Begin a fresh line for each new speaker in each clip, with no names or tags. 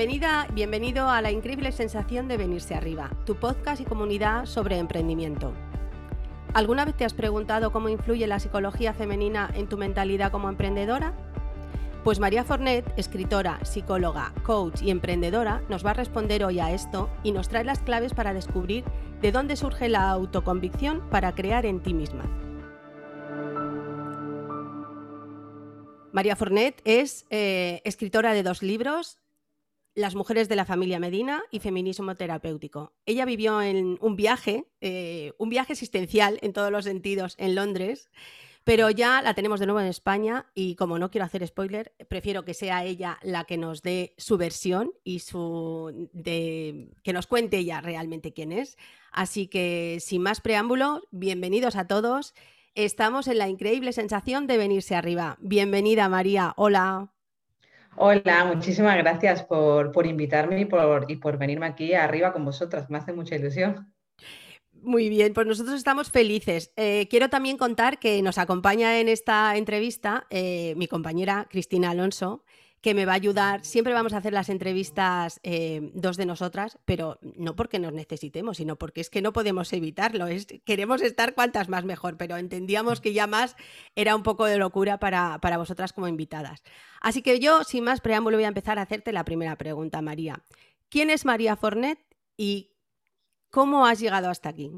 Bienvenida, bienvenido a la increíble sensación de venirse arriba, tu podcast y comunidad sobre emprendimiento. ¿Alguna vez te has preguntado cómo influye la psicología femenina en tu mentalidad como emprendedora? Pues María Fornet, escritora, psicóloga, coach y emprendedora, nos va a responder hoy a esto y nos trae las claves para descubrir de dónde surge la autoconvicción para crear en ti misma. María Fornet es eh, escritora de dos libros, Las mujeres de la familia Medina y Feminismo terapéutico. Ella vivió en un viaje, eh, un viaje existencial en todos los sentidos en Londres, pero ya la tenemos de nuevo en España y como no quiero hacer spoiler, prefiero que sea ella la que nos dé su versión y su de, que nos cuente ella realmente quién es. Así que sin más preámbulo, bienvenidos a todos Estamos en la increíble sensación de venirse arriba. Bienvenida, María. Hola.
Hola, muchísimas gracias por, invitarme y por, y por venirme aquí arriba con vosotras. Me hace mucha ilusión.
Muy bien, pues nosotros estamos felices. Eh, quiero también contar que nos acompaña en esta entrevista eh, mi compañera Cristina Alonso, que me va a ayudar. Siempre vamos a hacer las entrevistas eh, dos de nosotras, pero no porque nos necesitemos, sino porque es que no podemos evitarlo. Es, queremos estar cuantas más mejor, pero entendíamos que ya más era un poco de locura para, para vosotras como invitadas. Así que yo, sin más preámbulo, voy a empezar a hacerte la primera pregunta, María. ¿Quién es María Fornet y cómo has llegado hasta aquí?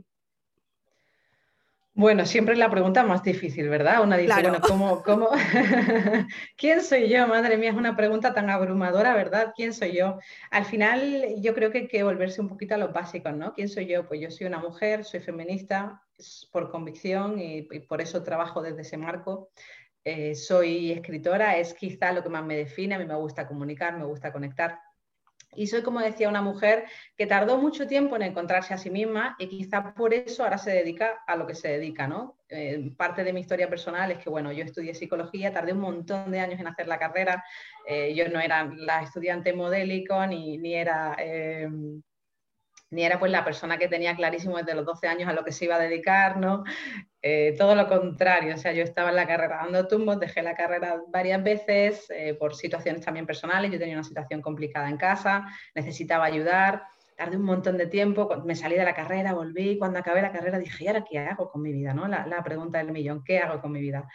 Bueno, siempre es la pregunta más difícil, ¿verdad? Una dice, bueno, ¿cómo, cómo... quién soy yo? Madre mía, es una pregunta tan abrumadora, ¿verdad? ¿Quién soy yo? Al final, yo creo que hay que volverse un poquito a los básicos, ¿no? ¿Quién soy yo? Pues yo soy una mujer, soy feminista por convicción y, por eso trabajo desde ese marco. Eh, soy escritora, es quizá lo que más me define, a mí me gusta comunicar, me gusta conectar. Y soy, como decía, una mujer que tardó mucho tiempo en encontrarse a sí misma y quizá por eso ahora se dedica a lo que se dedica, ¿no? Eh, parte de mi historia personal es que, bueno, yo estudié psicología, tardé un montón de años en hacer la carrera, eh, yo no era la estudiante modélico ni, ni era... Eh, ni era pues la persona que tenía clarísimo desde los 12 años a lo que se iba a dedicar, ¿no? Eh, todo lo contrario, o sea, yo estaba en la carrera dando tumbos, dejé la carrera varias veces eh, por situaciones también personales, yo tenía una situación complicada en casa, necesitaba ayudar, tardé un montón de tiempo, me salí de la carrera, volví, cuando acabé la carrera dije, ¿y ahora qué hago con mi vida? ¿no? La, la pregunta del millón, ¿qué hago con mi vida?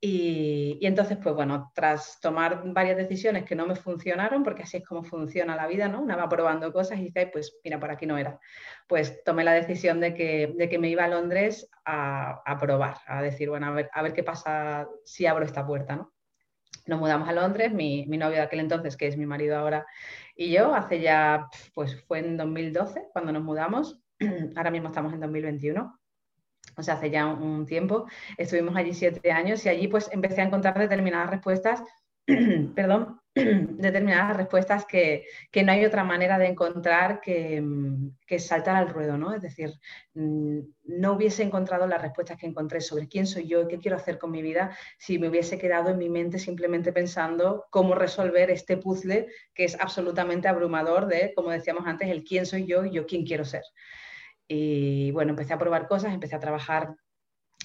Y, entonces, pues bueno, tras tomar varias decisiones que no me funcionaron, porque así es como funciona la vida, ¿no? Una va probando cosas y dice, pues mira, por aquí no era. Pues tomé la decisión de que, de que me iba a Londres a, a, probar, a decir, bueno, a ver, a ver qué pasa si abro esta puerta, ¿no? Nos mudamos a Londres, mi, mi novio de aquel entonces, que es mi marido ahora, y yo, hace ya, pues fue en 2012 cuando nos mudamos, ahora mismo estamos en 2021 o sea, hace ya un tiempo, estuvimos allí siete años y allí pues empecé a encontrar determinadas respuestas, perdón, determinadas respuestas que, no hay otra manera de encontrar que, que, saltar al ruedo, ¿no? Es decir, mm, no hubiese encontrado las respuestas que encontré sobre quién soy yo y qué quiero hacer con mi vida si me hubiese quedado en mi mente simplemente pensando cómo resolver este puzzle que es absolutamente abrumador de, como decíamos antes, el quién soy yo y yo quién quiero ser. Y bueno, empecé a probar cosas, empecé a trabajar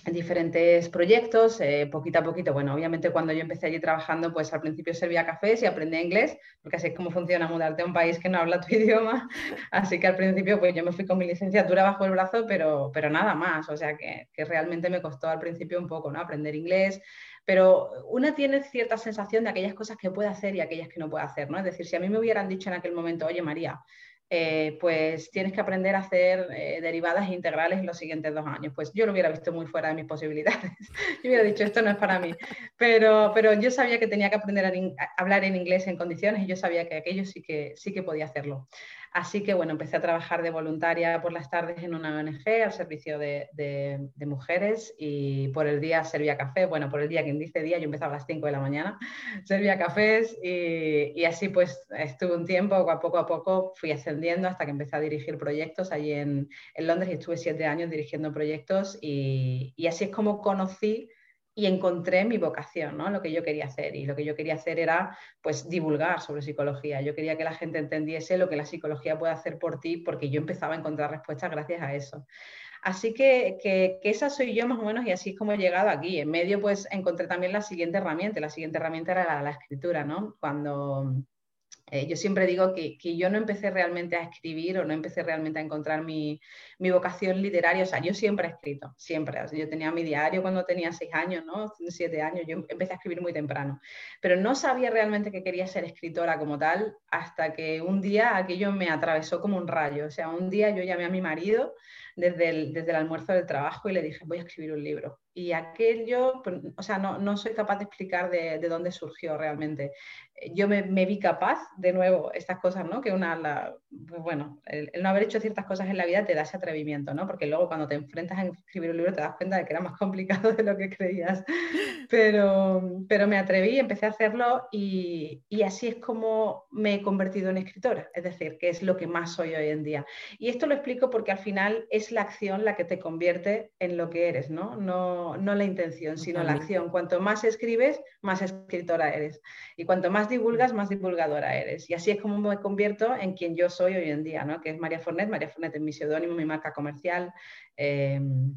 en diferentes proyectos, eh, poquito a poquito. Bueno, obviamente cuando yo empecé allí trabajando, pues al principio servía cafés y aprendí inglés, porque así es como funciona mudarte a un país que no habla tu idioma. Así que al principio, pues yo me fui con mi licenciatura bajo el brazo, pero, pero nada más. O sea que, que realmente me costó al principio un poco, ¿no? Aprender inglés, pero una tiene cierta sensación de aquellas cosas que puede hacer y aquellas que no puede hacer, ¿no? Es decir, si a mí me hubieran dicho en aquel momento, oye María, eh, pues tienes que aprender a hacer eh, derivadas integrales en los siguientes dos años. Pues yo lo hubiera visto muy fuera de mis posibilidades. yo hubiera dicho, esto no es para mí. Pero, pero yo sabía que tenía que aprender a, hablar en inglés en condiciones y yo sabía que aquello sí que, sí que podía hacerlo. Así que bueno, empecé a trabajar de voluntaria por las tardes en una ONG al servicio de, mujeres y por el día servía café. Bueno, por el día, quien dice día, yo empezaba a las 5 de la mañana, servía cafés y, así pues estuve un tiempo, poco a poco fui ascendiendo hasta que empecé a dirigir proyectos allí en, Londres y estuve siete años dirigiendo proyectos y, y así es como conocí y encontré mi vocación, ¿no? Lo que yo quería hacer. Y lo que yo quería hacer era, pues, divulgar sobre psicología. Yo quería que la gente entendiese lo que la psicología puede hacer por ti, porque yo empezaba a encontrar respuestas gracias a eso. Así que, que, esa soy yo más o menos y así es como he llegado aquí. En medio, pues, encontré también la siguiente herramienta. La siguiente herramienta era la, la escritura, ¿no? Cuando Eh, yo siempre digo que, yo no empecé realmente a escribir o no empecé realmente a encontrar mi, vocación literaria. O sea, yo siempre he escrito, siempre. yo tenía mi diario cuando tenía seis años, ¿no? Siete años. Yo empecé a escribir muy temprano. Pero no sabía realmente que quería ser escritora como tal hasta que un día aquello me atravesó como un rayo. O sea, un día yo llamé a mi marido desde el, desde el almuerzo del trabajo y le dije, voy a escribir un libro. Y aquello, pues, o sea, no, no, soy capaz de explicar de, de dónde surgió realmente. Yo me, me, vi capaz, de nuevo, estas cosas, ¿no? Que una, la, pues bueno, el, no haber hecho ciertas cosas en la vida te da ese atrevimiento, ¿no? Porque luego cuando te enfrentas a escribir un libro te das cuenta de que era más complicado de lo que creías. Pero, pero me atreví, empecé a hacerlo y, y así es como me he convertido en escritora, es decir, que es lo que más soy hoy en día. Y esto lo explico porque al final es la acción la que te convierte en lo que eres, ¿no? No, no la intención, sino la acción. Cuanto más escribes, más escritora eres. Y cuanto más divulgas, más divulgadora eres. Y así es como me convierto en quien yo soy hoy en día, ¿no? Que es María Fornet. María Fornet es mi seudónimo, mi marca comercial. Em,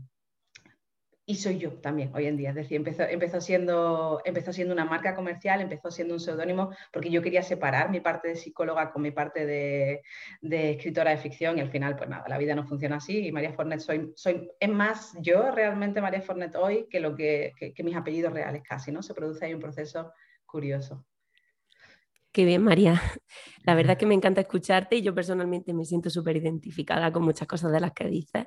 y soy yo también hoy en día. Es decir, empezó, empezó, siendo, empezó siendo una marca comercial, empezó siendo un seudónimo porque yo quería separar mi parte de psicóloga con mi parte de, escritora de ficción y al final, pues nada, la vida no funciona así y María Fornet soy, soy es más yo realmente María Fornet hoy que, lo que, que mis apellidos reales casi, ¿no? Se produce ahí un proceso curioso.
Qué bien, María. La verdad es que me encanta escucharte y yo personalmente me siento súper identificada con muchas cosas de las que dices.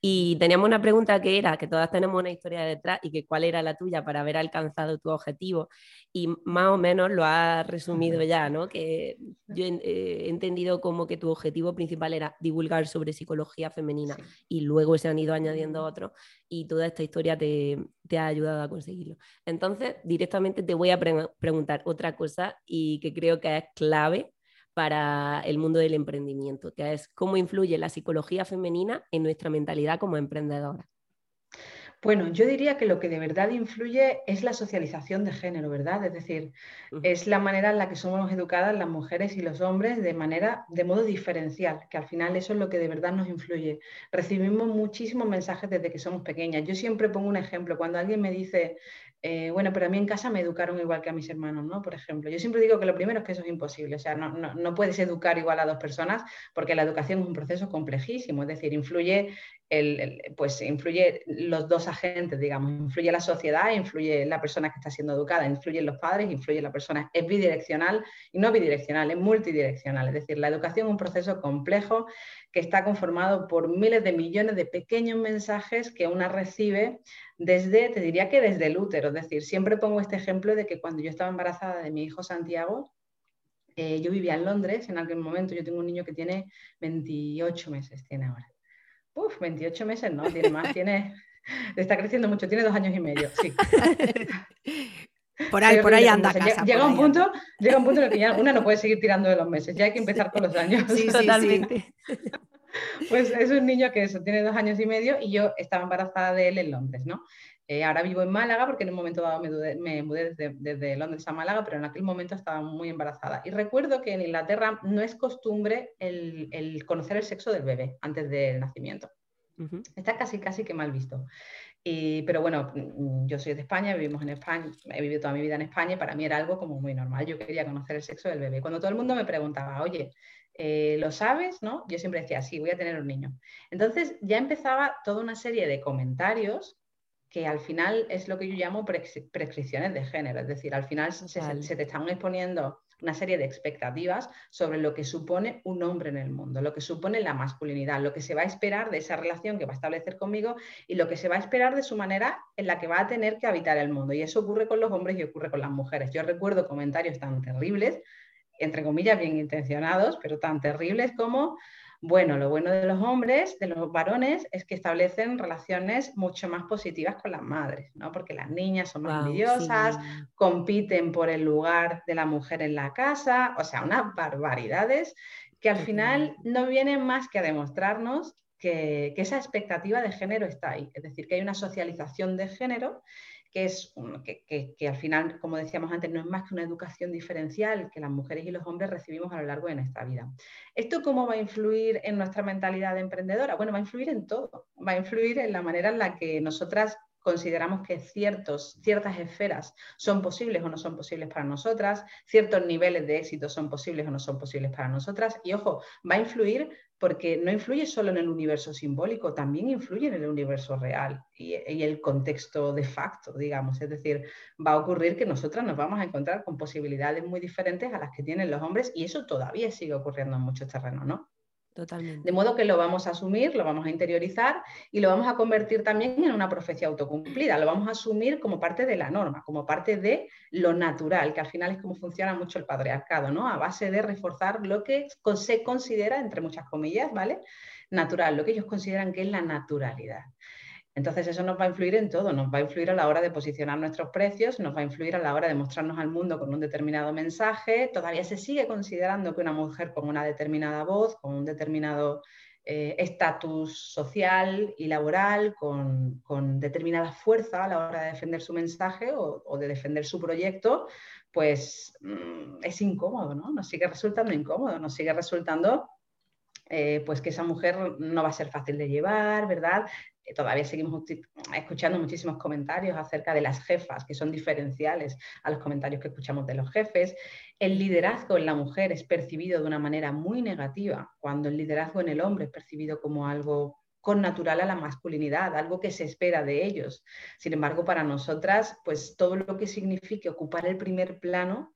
Y teníamos una pregunta que era, que todas tenemos una historia detrás y que cuál era la tuya para haber alcanzado tu objetivo. Y más o menos lo has resumido ya, ¿no? Que yo eh, he entendido como que tu objetivo principal era divulgar sobre psicología femenina y luego se han ido añadiendo otros y toda esta historia te, ha ayudado a conseguirlo. Entonces, directamente te voy a preguntar otra cosa y que creo que es clave para el mundo del emprendimiento, que es cómo influye la psicología femenina en nuestra mentalidad como emprendedora.
Bueno, yo diría que lo que de verdad influye es la socialización de género, ¿verdad? Es decir, es la manera en la que somos educadas las mujeres y los hombres de manera, de modo diferencial, que al final eso es lo que de verdad nos influye. Recibimos muchísimos mensajes desde que somos pequeñas. Yo siempre pongo un ejemplo, cuando alguien me dice, eh, bueno, pero a mí en casa me educaron igual que a mis hermanos, ¿no? Por ejemplo, yo siempre digo que lo primero es que eso es imposible, o sea, no, no, puedes educar igual a dos personas porque la educación es un proceso complejísimo, es decir, influye, el, pues influye los dos agentes, digamos, influye la sociedad, influye la persona que está siendo educada, influyen los padres, influye la persona, es bidireccional y no bidireccional, es multidireccional, es decir, la educación es un proceso complejo que está conformado por miles de millones de pequeños mensajes que una recibe desde, te diría que desde el útero. Es decir, siempre pongo este ejemplo de que cuando yo estaba embarazada de mi hijo Santiago, eh, yo vivía en Londres en aquel momento, yo tengo un niño que tiene 28 meses, tiene ahora. Uf, 28 meses no, tiene más, tiene, está creciendo mucho, tiene dos años y medio, sí.
Por ahí, por ahí anda. Casa,
llega, un punto, llega un punto en el que ya una no puede seguir tirando de los meses, ya hay que empezar con los años.
Sí, totalmente.
Pues es un niño que eso, tiene dos años y medio y yo estaba embarazada de él en Londres, ¿no? Eh, ahora vivo en Málaga porque en un momento dado me, mudé desde, Londres a Málaga, pero en aquel momento estaba muy embarazada. Y recuerdo que en Inglaterra no es costumbre el, conocer el sexo del bebé antes del nacimiento. Está casi, casi que mal visto. pero bueno, yo soy de España, vivimos en España, he vivido toda mi vida en España y para mí era algo como muy normal. Yo quería conocer el sexo del bebé. Cuando todo el mundo me preguntaba, oye, eh, ¿lo sabes? ¿no? Yo siempre decía, sí, voy a tener un niño. Entonces ya empezaba toda una serie de comentarios que al final es lo que yo llamo prescripciones de género, es decir, al final se, te están exponiendo una serie de expectativas sobre lo que supone un hombre en el mundo, lo que supone la masculinidad, lo que se va a esperar de esa relación que va a establecer conmigo y lo que se va a esperar de su manera en la que va a tener que habitar el mundo. Y eso ocurre con los hombres y ocurre con las mujeres. Yo recuerdo comentarios tan terribles entre comillas, bien intencionados, pero tan terribles como, bueno, lo bueno de los hombres, de los varones, es que establecen relaciones mucho más positivas con las madres, ¿no? Porque las niñas son más envidiosas, compiten por el lugar de la mujer en la casa, o sea, unas barbaridades que al final no vienen más que a demostrarnos que, que, esa expectativa de género está ahí, es decir, que hay una socialización de género que es que, al final, como decíamos antes, no es más que una educación diferencial que las mujeres y los hombres recibimos a lo largo de nuestra vida. ¿Esto cómo va a influir en nuestra mentalidad de emprendedora? Bueno, va a influir en todo, va a influir en la manera en la que nosotras consideramos que ciertos, ciertas esferas son posibles o no son posibles para nosotras, ciertos niveles de éxito son posibles o no son posibles para nosotras. Y ojo, va a influir porque no influye solo en el universo simbólico, también influye en el universo real y, y, el contexto de facto, digamos. Es decir, va a ocurrir que nosotras nos vamos a encontrar con posibilidades muy diferentes a las que tienen los hombres y eso todavía sigue ocurriendo en muchos terrenos, ¿no? De modo que lo vamos a asumir, lo vamos a interiorizar y lo vamos a convertir también en una profecía autocumplida. Lo vamos a asumir como parte de la norma, como parte de lo natural, que al final es como funciona mucho el patriarcado, ¿no? A base de reforzar lo que se considera, entre muchas comillas, ¿vale? Natural, lo que ellos consideran que es la naturalidad. Entonces eso nos va a influir en todo, nos va a influir a la hora de posicionar nuestros precios, nos va a influir a la hora de mostrarnos al mundo con un determinado mensaje. Todavía se sigue considerando que una mujer con una determinada voz, con un determinado eh, estatus social y laboral, con, determinada fuerza a la hora de defender su mensaje o, de defender su proyecto, pues mm, es incómodo, ¿no? Nos sigue resultando incómodo, nos sigue resultando eh, pues que esa mujer no va a ser fácil de llevar, ¿verdad? Todavía seguimos escuchando muchísimos comentarios acerca de las jefas, que son diferenciales a los comentarios que escuchamos de los jefes. El liderazgo en la mujer es percibido de una manera muy negativa, cuando el liderazgo en el hombre es percibido como algo con natural a la masculinidad, algo que se espera de ellos. Sin embargo, para nosotras, pues todo lo que signifique ocupar el primer plano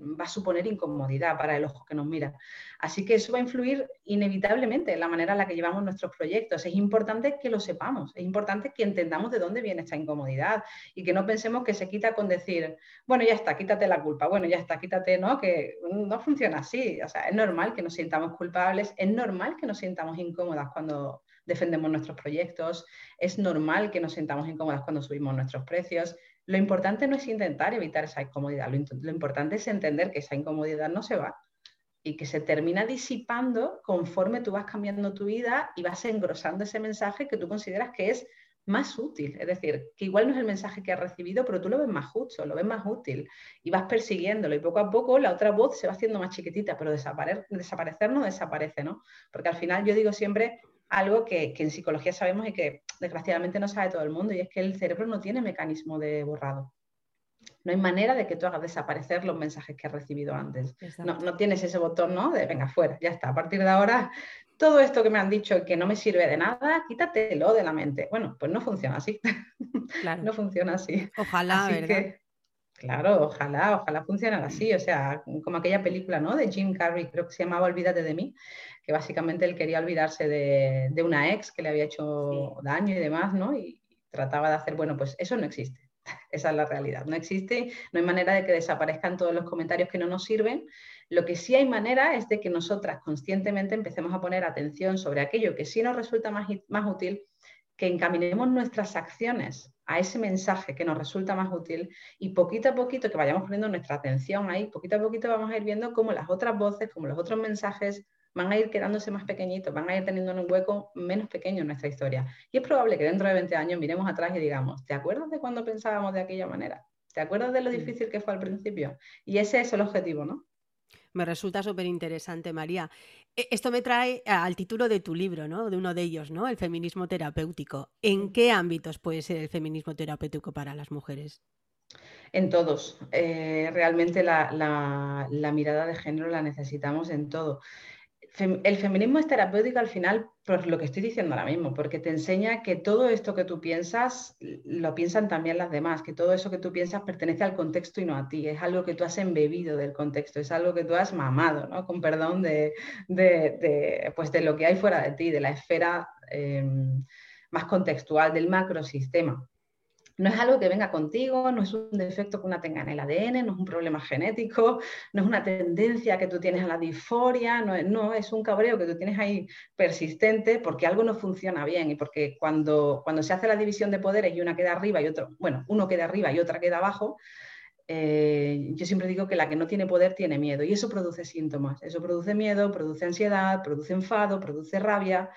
va a suponer incomodidad para el ojo que nos mira. Así que eso va a influir inevitablemente en la manera en la que llevamos nuestros proyectos. Es importante que lo sepamos, es importante que entendamos de dónde viene esta incomodidad y que no pensemos que se quita con decir, bueno, ya está, quítate la culpa, bueno, ya está, quítate, ¿no? Que no funciona así. O sea, es normal que nos sintamos culpables, es normal que nos sintamos incómodas cuando defendemos nuestros proyectos, es normal que nos sintamos incómodas cuando subimos nuestros precios, lo importante no es intentar evitar esa incomodidad, lo, importante es entender que esa incomodidad no se va y que se termina disipando conforme tú vas cambiando tu vida y vas engrosando ese mensaje que tú consideras que es más útil. Es decir, que igual no es el mensaje que has recibido, pero tú lo ves más justo, lo ves más útil y vas persiguiéndolo y poco a poco la otra voz se va haciendo más chiquitita, pero desaparecer, no desaparece, ¿no? Porque al final yo digo siempre algo que, en psicología sabemos y que desgraciadamente no sabe todo el mundo, y es que el cerebro no tiene mecanismo de borrado. No hay manera de que tú hagas desaparecer los mensajes que has recibido antes. No, no, tienes ese botón, ¿no? De venga, fuera, ya está. A partir de ahora, todo esto que me han dicho que no me sirve de nada, quítatelo de la mente. Bueno, pues no funciona así. Claro. no funciona así.
Ojalá, ¿verdad?
Claro, ojalá, ojalá funcionara así. O sea, como aquella película, ¿no? De Jim Carrey, creo que se llamaba Olvídate de mí, que básicamente él quería olvidarse de, una ex que le había hecho daño y demás, ¿no? Y trataba de hacer, bueno, pues eso no existe. Esa es la realidad. No existe, no hay manera de que desaparezcan todos los comentarios que no nos sirven. Lo que sí hay manera es de que nosotras conscientemente empecemos a poner atención sobre aquello que sí nos resulta más, más útil, que encaminemos nuestras acciones a ese mensaje que nos resulta más útil y poquito a poquito que vayamos poniendo nuestra atención ahí, poquito a poquito vamos a ir viendo cómo las otras voces, como los otros mensajes van a ir quedándose más pequeñitos, van a ir teniendo un hueco menos pequeño en nuestra historia. Y es probable que dentro de 20 años miremos atrás y digamos, ¿te acuerdas de cuando pensábamos de aquella manera? ¿Te acuerdas de lo difícil que fue al principio? Y ese es el objetivo, ¿no?
Me resulta súper interesante, María. E, esto me trae al título de tu libro, ¿no? De uno de ellos, ¿no? El feminismo terapéutico. ¿En qué ámbitos puede ser el feminismo terapéutico para las mujeres?
En todos. Eh, realmente la, mirada de género la necesitamos en todo el feminismo es terapéutico al final por lo que estoy diciendo ahora mismo, porque te enseña que todo esto que tú piensas lo piensan también las demás, que todo eso que tú piensas pertenece al contexto y no a ti, es algo que tú has embebido del contexto, es algo que tú has mamado, ¿no? con perdón de, pues de lo que hay fuera de ti, de la esfera eh, más contextual, del macrosistema. No es algo que venga contigo, no es un defecto que una tenga en el ADN, no es un problema genético, no es una tendencia que tú tienes a la disforia, no es, un cabreo que tú tienes ahí persistente porque algo no funciona bien y porque cuando, cuando se hace la división de poderes y una queda arriba y otro, bueno, uno queda arriba y otra queda abajo, eh, yo siempre digo que la que no tiene poder tiene miedo y eso produce síntomas, eso produce miedo, produce ansiedad, produce enfado, produce rabia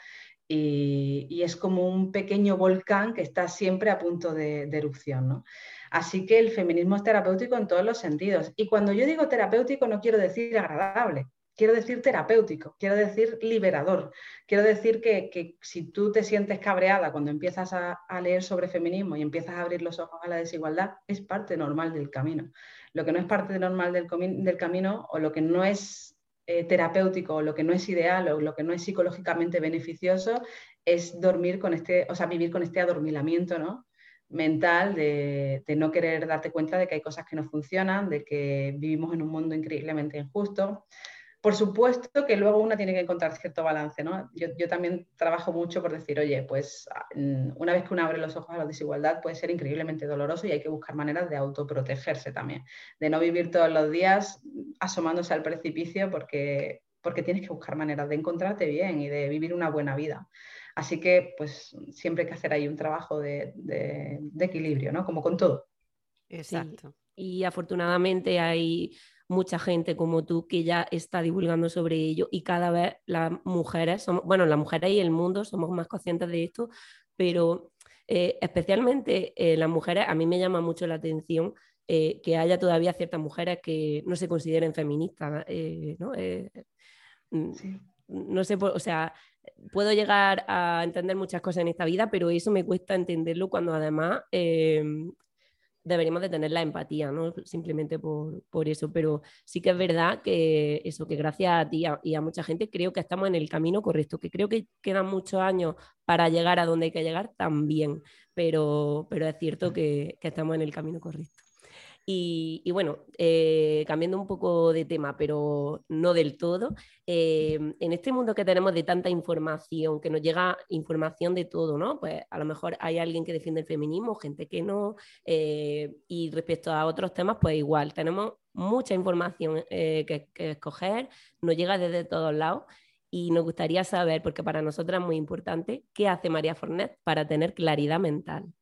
y, es como un pequeño volcán que está siempre a punto de, erupción. ¿no? Así que el feminismo es terapéutico en todos los sentidos. Y cuando yo digo terapéutico no quiero decir agradable. quiero decir terapéutico, quiero decir liberador, quiero decir que, si tú te sientes cabreada cuando empiezas a, leer sobre feminismo y empiezas a abrir los ojos a la desigualdad, es parte normal del camino. Lo que no es parte normal del, del camino o lo que no es eh, terapéutico lo que no es ideal o lo que no es psicológicamente beneficioso es dormir con este, o sea, vivir con este adormilamiento, ¿no? mental de, no querer darte cuenta de que hay cosas que no funcionan, de que vivimos en un mundo increíblemente injusto. Por supuesto que luego uno tiene que encontrar cierto balance, ¿no? Yo, también trabajo mucho por decir, oye, pues mm, una vez que uno abre los ojos a la desigualdad puede ser increíblemente doloroso y hay que buscar maneras de autoprotegerse también, de no vivir todos los días asomándose al precipicio porque, porque tienes que buscar maneras de encontrarte bien y de vivir una buena vida. Así que, pues, siempre hay que hacer ahí un trabajo de, equilibrio, ¿no? Como con todo.
Exacto. Y afortunadamente hay mucha gente como tú que ya está divulgando sobre ello y cada vez las mujeres, somos, bueno, las mujeres y el mundo somos más conscientes de esto, pero eh, especialmente eh, las mujeres, a mí me llama mucho la atención eh, que haya todavía ciertas mujeres que no se consideren feministas, ¿no? Mm, no sé, o sea, puedo llegar a entender muchas cosas en esta vida, pero eso me cuesta entenderlo cuando además em, deberíamos de tener la empatía, ¿no? Simplemente por, eso. Pero sí que es verdad que eso, que gracias a ti y a mucha gente creo que estamos en el camino correcto, que creo que quedan muchos años para llegar a donde hay que llegar también, pero, pero es cierto que estamos en el camino correcto. Y, bueno, eh, cambiando un poco de tema, pero no del todo, eh, en este mundo que tenemos de tanta información, que nos llega información de todo, ¿no? Pues a lo mejor hay alguien que defiende el feminismo, gente que no, eh, y respecto a otros temas, pues igual, tenemos mucha información que, que escoger, nos llega desde todos lados y nos gustaría saber, porque para nosotras es muy importante, qué hace María Fornet para tener claridad mental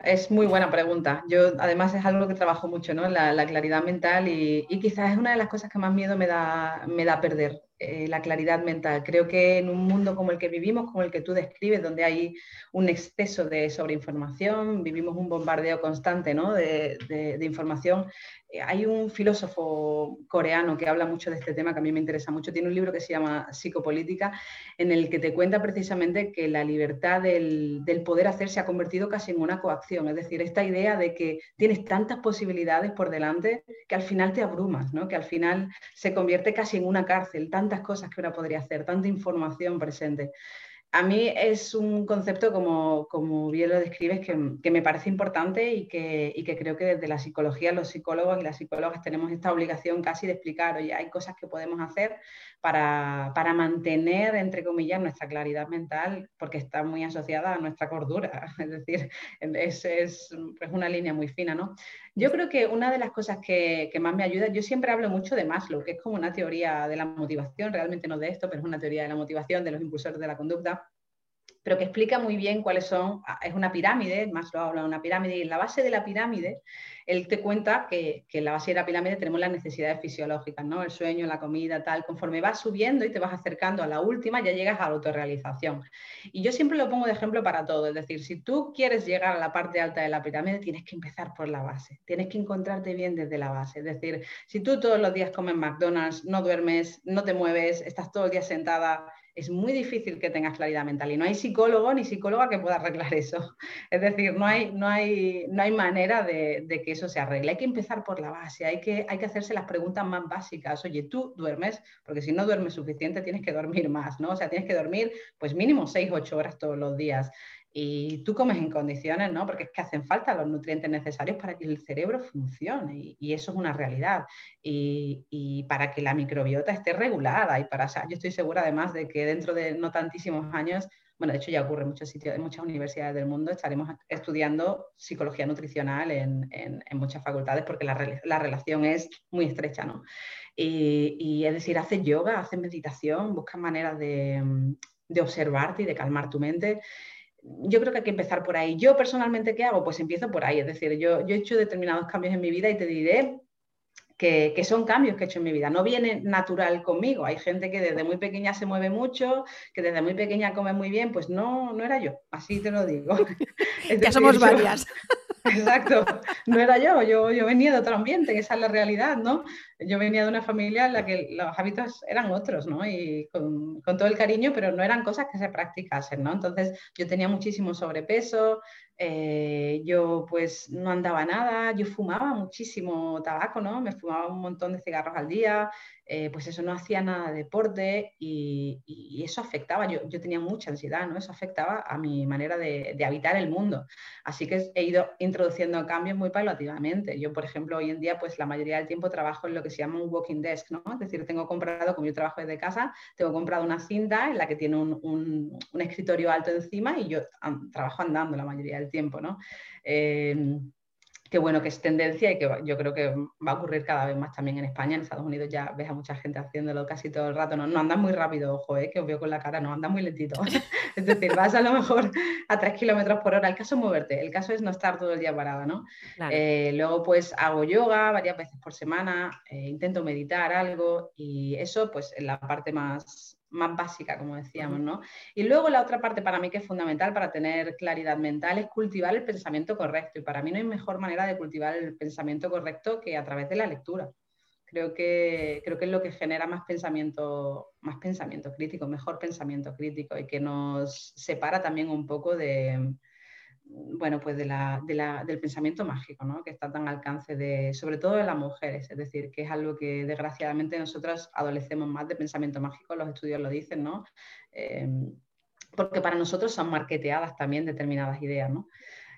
es muy buena pregunta. Yo además es algo que trabajo mucho, ¿no? La, claridad mental y, quizás es una de las cosas que más miedo me da, me da perder, eh, la claridad mental. Creo que en un mundo como el que vivimos, como el que tú describes, donde hay un exceso de sobreinformación, vivimos un bombardeo constante ¿no? de, información, eh, hay un filósofo coreano que habla mucho de este tema que a mí me interesa mucho. Tiene un libro que se llama Psicopolítica, en el que te cuenta precisamente que la libertad del, poder hacer se ha convertido casi en una coacción. Es decir, esta idea de que tienes tantas posibilidades por delante que al final te abrumas, ¿no? que al final se convierte casi en una cárcel, tantas cosas que uno podría hacer, tanta información presente. A mí es un concepto, como, como bien lo describes, que, me parece importante y que, y que, creo que desde la psicología los psicólogos y las psicólogas tenemos esta obligación casi de explicar, oye, hay cosas que podemos hacer para, para, mantener, entre comillas, nuestra claridad mental, porque está muy asociada a nuestra cordura. Es decir, es, es, es una línea muy fina, ¿no? Yo creo que una de las cosas que, que, más me ayuda, yo siempre hablo mucho de Maslow, que es como una teoría de la motivación, realmente no de esto, pero es una teoría de la motivación, de los impulsores de la conducta, pero que explica muy bien cuáles son, ah, es una pirámide, Maslow habla de una pirámide, y en la base de la pirámide, él te cuenta que, que, en la base de la pirámide tenemos las necesidades fisiológicas, ¿no? El sueño, la comida, tal. Conforme vas subiendo y te vas acercando a la última, ya llegas a la autorrealización. Y yo siempre lo pongo de ejemplo para todo, es decir, si tú quieres llegar a la parte alta de la pirámide, tienes que empezar por la base, tienes que encontrarte bien desde la base. Es decir, si tú todos los días comes McDonald's, no duermes, no te mueves, estás todo el día sentada, es muy difícil que tengas claridad mental y no hay psicólogo ni psicóloga que pueda arreglar eso. Es decir, no hay, no hay, no hay manera de, que eso se arregle. Hay que empezar por la base, hay que, hay que hacerse las preguntas más básicas. Oye, tú duermes, porque si no duermes suficiente tienes que dormir más, ¿no? O sea, tienes que dormir pues mínimo 6, 8 horas todos los días y tú comes en condiciones, ¿no? Porque es que hacen falta los nutrientes necesarios para que el cerebro funcione y, eso es una realidad. Y, para que la microbiota esté regulada y para, yo estoy segura además de que dentro de no tantísimos años, bueno, de hecho ya ocurre en muchos sitios, en muchas universidades del mundo, estaremos estudiando psicología nutricional en, muchas facultades porque la, relación es muy estrecha, ¿no? Y, es decir, haces yoga, haces meditación, buscas maneras de, de observarte y de calmar tu mente yo creo que hay que empezar por ahí. Yo personalmente, ¿qué hago? Pues empiezo por ahí. Es decir, yo, yo he hecho determinados cambios en mi vida y te diré que, son cambios que he hecho en mi vida. No viene natural conmigo. Hay gente que desde muy pequeña se mueve mucho, que desde muy pequeña come muy bien. Pues no, no era yo. Así te lo digo.
ya somos varias.
Exacto, no era yo, yo, yo venía de otro ambiente, esa es la realidad, ¿no? Yo venía de una familia en la que los hábitos eran otros, ¿no? Y con, con todo el cariño, pero no eran cosas que se practicasen, ¿no? Entonces yo tenía muchísimo sobrepeso, eh, yo pues no andaba nada, yo fumaba muchísimo tabaco, ¿no? Me fumaba un montón de cigarros al día, eh, pues eso no hacía nada de deporte y, eso afectaba, yo, yo, tenía mucha ansiedad, ¿no? Eso afectaba a mi manera de, habitar el mundo. Así que he ido introduciendo cambios muy paulativamente. Yo, por ejemplo, hoy en día pues la mayoría del tiempo trabajo en lo que se llama un walking desk, ¿no? Es decir, tengo comprado, como yo trabajo desde casa, tengo comprado una cinta en la que tiene un, un, escritorio alto encima y yo trabajo andando la mayoría del tiempo, ¿no? Eh, qué bueno que es tendencia y que yo creo que va a ocurrir cada vez más también en España. En Estados Unidos ya ves a mucha gente haciéndolo casi todo el rato. No, no andan muy rápido, ojo, eh, que os veo con la cara, no andan muy lentito. es decir, vas a lo mejor a 3 kilómetros por hora. El caso es moverte, el caso es no estar todo el día parada, ¿no? Eh, luego pues hago yoga varias veces por semana, eh, intento meditar algo y eso pues en la parte más, más básica, como decíamos, ¿no? Y luego la otra parte para mí que es fundamental para tener claridad mental es cultivar el pensamiento correcto. Y para mí no hay mejor manera de cultivar el pensamiento correcto que a través de la lectura. Creo que, creo que es lo que genera más pensamiento, más pensamiento crítico, mejor pensamiento crítico y que nos separa también un poco de, bueno, pues de la, del pensamiento mágico, ¿no? que está tan al alcance de, sobre todo de las mujeres, es decir, que es algo que desgraciadamente nosotras adolecemos más de pensamiento mágico, los estudios lo dicen, ¿no? Eh, porque para nosotros son marketeadas también determinadas ideas, ¿no?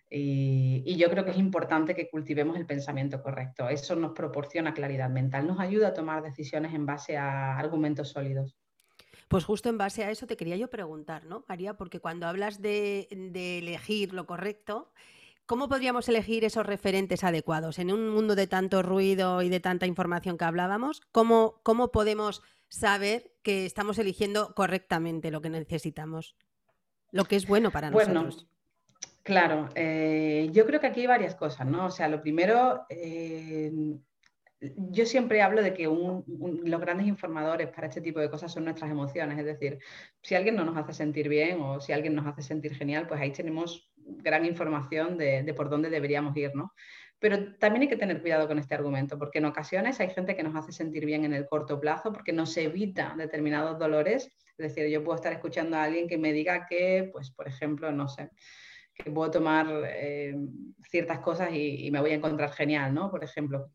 Y, yo creo que es importante que cultivemos el pensamiento correcto. Eso nos proporciona claridad mental, nos ayuda a tomar decisiones en base a argumentos sólidos.
Pues justo en base a eso te quería yo preguntar, ¿no, María? Porque cuando hablas de, elegir lo correcto, ¿cómo podríamos elegir esos referentes adecuados? En un mundo de tanto ruido y de tanta información que hablábamos, ¿cómo, cómo podemos saber que estamos eligiendo correctamente lo que necesitamos? Lo que es bueno para nosotros.
Claro, eh, yo creo que aquí hay varias cosas, ¿no? O sea, lo primero, eh, yo siempre hablo de que los grandes informadores para este tipo de cosas son nuestras emociones, es decir, si alguien no nos hace sentir bien o si alguien nos hace sentir genial, pues ahí tenemos gran información de, por dónde deberíamos ir, ¿no? Pero también hay que tener cuidado con este argumento, porque en ocasiones hay gente que nos hace sentir bien en el corto plazo porque nos evita determinados dolores. Es decir, yo puedo estar escuchando a alguien que me diga que, pues, por ejemplo, no sé, que puedo tomar eh, ciertas cosas y, y, me voy a encontrar genial, ¿no? Por ejemplo,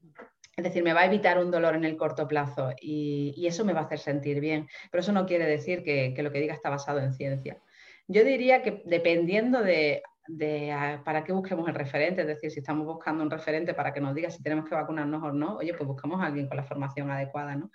es decir, me va a evitar un dolor en el corto plazo y, eso me va a hacer sentir bien. Pero eso no quiere decir que, lo que diga está basado en ciencia. Yo diría que dependiendo de, para qué busquemos el referente, es decir, si estamos buscando un referente para que nos diga si tenemos que vacunarnos o no, oye, pues buscamos a alguien con la formación adecuada, ¿no?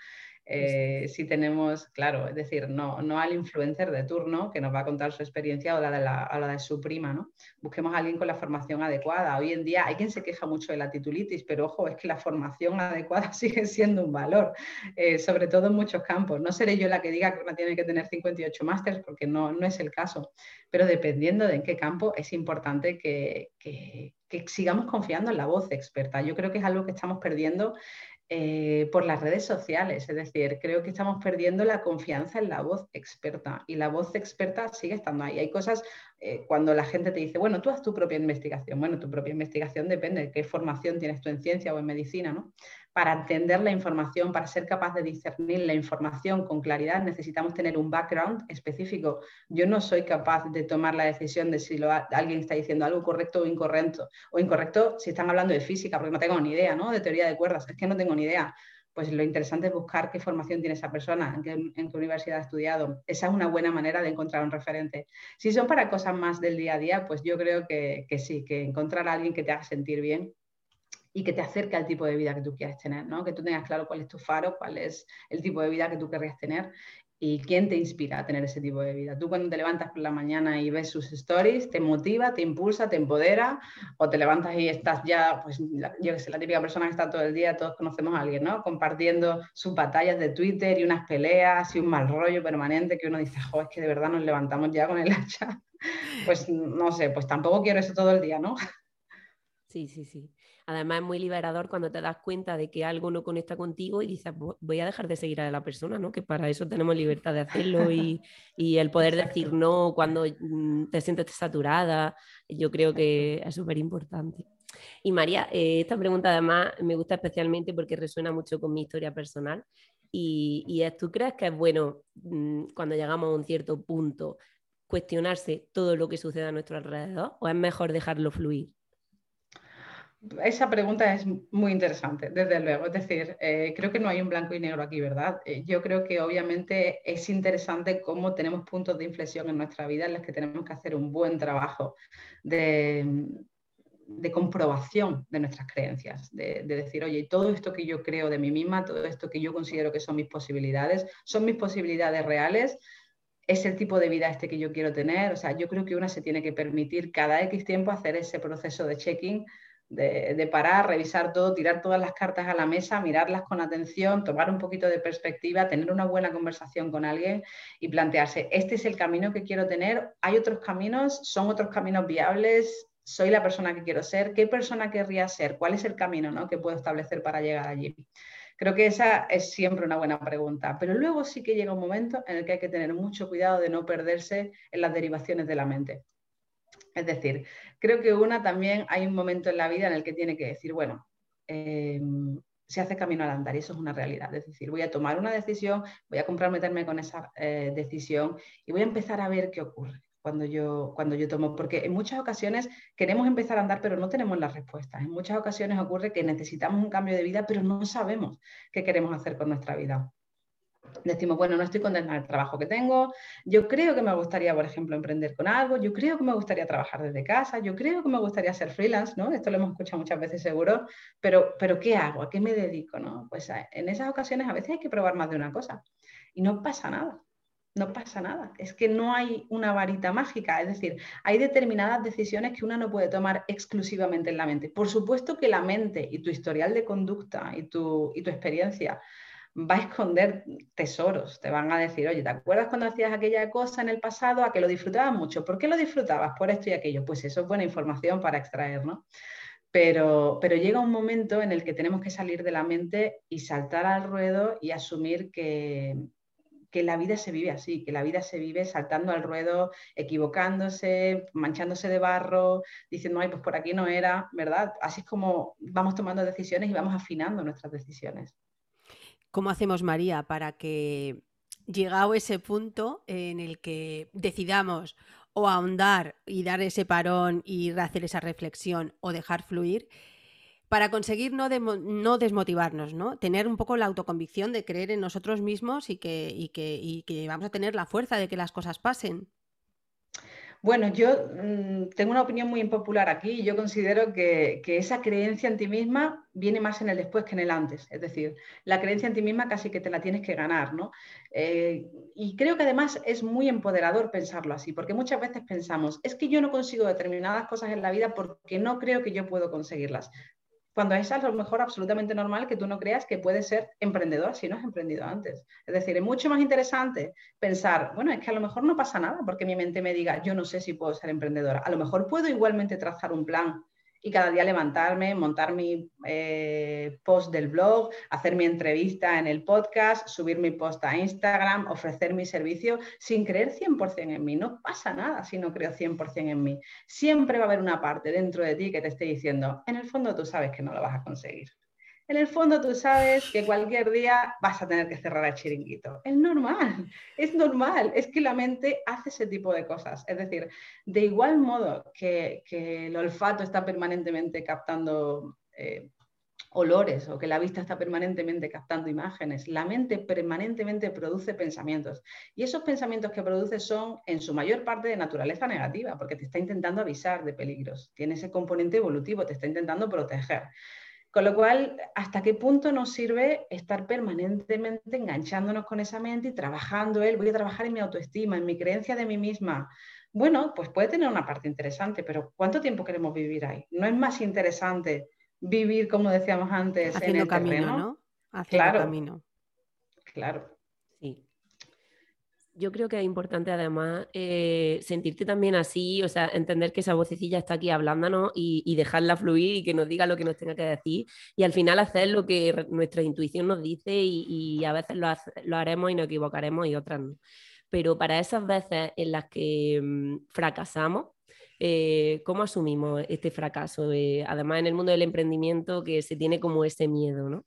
Eh, si tenemos, claro, es decir, no, no al influencer de turno que nos va a contar su experiencia o la de, la, de su prima, ¿no? Busquemos a alguien con la formación adecuada. Hoy en día hay quien se queja mucho de la titulitis, pero ojo, es que la formación adecuada sigue siendo un valor, eh, sobre todo en muchos campos. No seré yo la que diga que una tiene que tener 58 másteres, porque no, no es el caso, pero dependiendo de en qué campo es importante que, que sigamos confiando en la voz experta. Yo creo que es algo que estamos perdiendo eh, por las redes sociales. Es decir, creo que estamos perdiendo la confianza en la voz experta y la voz experta sigue estando ahí. Hay cosas, eh, cuando la gente te dice, bueno, tú haz tu propia investigación. Bueno, tu propia investigación depende de qué formación tienes tú en ciencia o en medicina, ¿no? Para entender la información, para ser capaz de discernir la información con claridad, necesitamos tener un background específico. Yo no soy capaz de tomar la decisión de si alguien está diciendo algo correcto o incorrecto. O incorrecto si están hablando de física, porque no tengo ni idea, ¿no? De teoría de cuerdas, es que no tengo ni idea. Pues lo interesante es buscar qué formación tiene esa persona, en qué, universidad ha estudiado. Esa es una buena manera de encontrar un referente. Si son para cosas más del día a día, pues yo creo que, que sí, que encontrar a alguien que te haga sentir bien y que te acerque al tipo de vida que tú quieres tener, ¿no? que tú tengas claro cuál es tu faro, cuál es el tipo de vida que tú querrías tener y quién te inspira a tener ese tipo de vida. Tú cuando te levantas por la mañana y ves sus stories, te motiva, te impulsa, te empodera, o te levantas y estás ya, pues yo que sé, la típica persona que está todo el día, todos conocemos a alguien, ¿no? Compartiendo sus batallas de Twitter y unas peleas y un mal rollo permanente que uno dice, jo, es que de verdad nos levantamos ya con el hacha. Pues no sé, pues tampoco quiero eso todo el día, ¿no?
Sí, sí, sí. Además es muy liberador cuando te das cuenta de que algo no conecta contigo y dices, voy a dejar de seguir a la persona, ¿no? Que para eso tenemos libertad de hacerlo y, el poder decir no cuando mm, te sientes saturada, yo creo que es súper importante. Y María, eh, esta pregunta además me gusta especialmente porque resuena mucho con mi historia personal. Y, y ¿tú crees que es bueno mm, cuando llegamos a un cierto punto cuestionarse todo lo que sucede a nuestro alrededor o es mejor dejarlo fluir?
Esa pregunta es muy interesante, desde luego. Es decir, eh, creo que no hay un blanco y negro aquí, ¿verdad? Eh, yo creo que obviamente es interesante cómo tenemos puntos de inflexión en nuestra vida en los que tenemos que hacer un buen trabajo de, comprobación de nuestras creencias, de, de, decir, oye, todo esto que yo creo de mí misma, todo esto que yo considero que son mis posibilidades, son mis posibilidades reales, es el tipo de vida este que yo quiero tener. O sea, yo creo que una se tiene que permitir cada X tiempo hacer ese proceso de checking de, parar, revisar todo, tirar todas las cartas a la mesa, mirarlas con atención, tomar un poquito de perspectiva, tener una buena conversación con alguien y plantearse, este es el camino que quiero tener, hay otros caminos, son otros caminos viables, soy la persona que quiero ser, qué persona querría ser, cuál es el camino ¿no? que puedo establecer para llegar allí. Creo que esa es siempre una buena pregunta, pero luego sí que llega un momento en el que hay que tener mucho cuidado de no perderse en las derivaciones de la mente. Es decir, creo que una también hay un momento en la vida en el que tiene que decir, bueno, eh, se hace camino al andar y eso es una realidad. Es decir, voy a tomar una decisión, voy a comprometerme con esa eh, decisión y voy a empezar a ver qué ocurre cuando yo, cuando yo tomo, porque en muchas ocasiones queremos empezar a andar, pero no tenemos las respuestas. En muchas ocasiones ocurre que necesitamos un cambio de vida, pero no sabemos qué queremos hacer con nuestra vida decimos, bueno, no estoy contenta en el trabajo que tengo, yo creo que me gustaría, por ejemplo, emprender con algo, yo creo que me gustaría trabajar desde casa, yo creo que me gustaría ser freelance, ¿no? Esto lo hemos escuchado muchas veces seguro, pero, pero ¿qué hago? ¿A qué me dedico? ¿no? Pues en esas ocasiones a veces hay que probar más de una cosa y no pasa nada. No pasa nada, es que no hay una varita mágica, es decir, hay determinadas decisiones que una no puede tomar exclusivamente en la mente. Por supuesto que la mente y tu historial de conducta y tu, y tu experiencia va a esconder tesoros. Te van a decir, oye, ¿te acuerdas cuando hacías aquella cosa en el pasado a que lo disfrutabas mucho? ¿Por qué lo disfrutabas? Por esto y aquello. Pues eso es buena información para extraer, ¿no? Pero, pero llega un momento en el que tenemos que salir de la mente y saltar al ruedo y asumir que, que la vida se vive así, que la vida se vive saltando al ruedo, equivocándose, manchándose de barro, diciendo, ay, pues por aquí no era, ¿verdad? Así es como vamos tomando decisiones y vamos afinando nuestras decisiones.
¿Cómo hacemos, María, para que, llegado ese punto en el que decidamos o ahondar y dar ese parón y hacer esa reflexión o dejar fluir, para conseguir no, no, desmotivarnos, ¿no? Tener un poco la autoconvicción de creer en nosotros mismos y que, y que, y que vamos a tener la fuerza de que las cosas pasen.
Bueno, yo mm, tengo una opinión muy impopular aquí y yo considero que, esa creencia en ti misma viene más en el después que en el antes. Es decir, la creencia en ti misma casi que te la tienes que ganar, ¿no? Eh, y creo que además es muy empoderador pensarlo así, porque muchas veces pensamos, es que yo no consigo determinadas cosas en la vida porque no creo que yo puedo conseguirlas cuando es a lo mejor absolutamente normal que tú no creas que puedes ser emprendedor si no has emprendido antes. Es decir, es mucho más interesante pensar, bueno, es que a lo mejor no pasa nada porque mi mente me diga, yo no sé si puedo ser emprendedora. A lo mejor puedo igualmente trazar un plan y cada día levantarme, montar mi eh, post del blog, hacer mi entrevista en el podcast, subir mi post a Instagram, ofrecer mi servicio sin creer 100% en mí. No pasa nada si no creo 100% en mí. Siempre va a haber una parte dentro de ti que te esté diciendo, en el fondo tú sabes que no lo vas a conseguir en el fondo tú sabes que cualquier día vas a tener que cerrar el chiringuito. Es normal, es normal, es que la mente hace ese tipo de cosas. Es decir, de igual modo que, el olfato está permanentemente captando eh, olores o que la vista está permanentemente captando imágenes, la mente permanentemente produce pensamientos. Y esos pensamientos que produce son en su mayor parte de naturaleza negativa, porque te está intentando avisar de peligros, tiene ese componente evolutivo, te está intentando proteger. Con lo cual, ¿hasta qué punto nos sirve estar permanentemente enganchándonos con esa mente y trabajando él? Voy a trabajar en mi autoestima, en mi creencia de mí misma. Bueno, pues puede tener una parte interesante, pero ¿cuánto tiempo queremos vivir ahí? ¿No es más interesante vivir, como decíamos antes,
Haciendo
en el
camino, ¿no? Haciendo
claro,
camino.
Claro.
Yo creo que es importante además eh, sentirte también así, o sea, entender que esa vocecilla está aquí hablándonos y, dejarla fluir y que nos diga lo que nos tenga que decir y al final hacer lo que nuestra intuición nos dice y, a veces lo, haremos y nos equivocaremos y otras no. pero para esas veces en las que mm, fracasamos, eh, ¿cómo asumimos este fracaso? además, en el mundo del emprendimiento que se tiene como ese miedo, ¿no?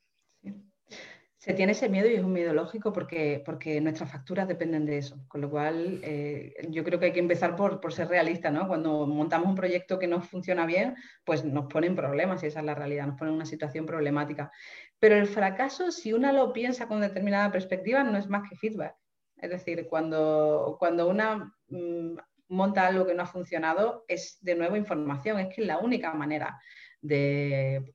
Se tiene ese miedo y es un miedo lógico porque, porque nuestras facturas dependen de eso. Con lo cual, eh, yo creo que hay que empezar por, por, ser realista, ¿no? Cuando montamos un proyecto que no funciona bien, pues nos ponen problemas y esa es la realidad, nos ponen una situación problemática. Pero el fracaso, si una lo piensa con determinada perspectiva, no es más que feedback. Es decir, cuando, cuando una mm, monta algo que no ha funcionado, es de nuevo información, es que es la única manera de,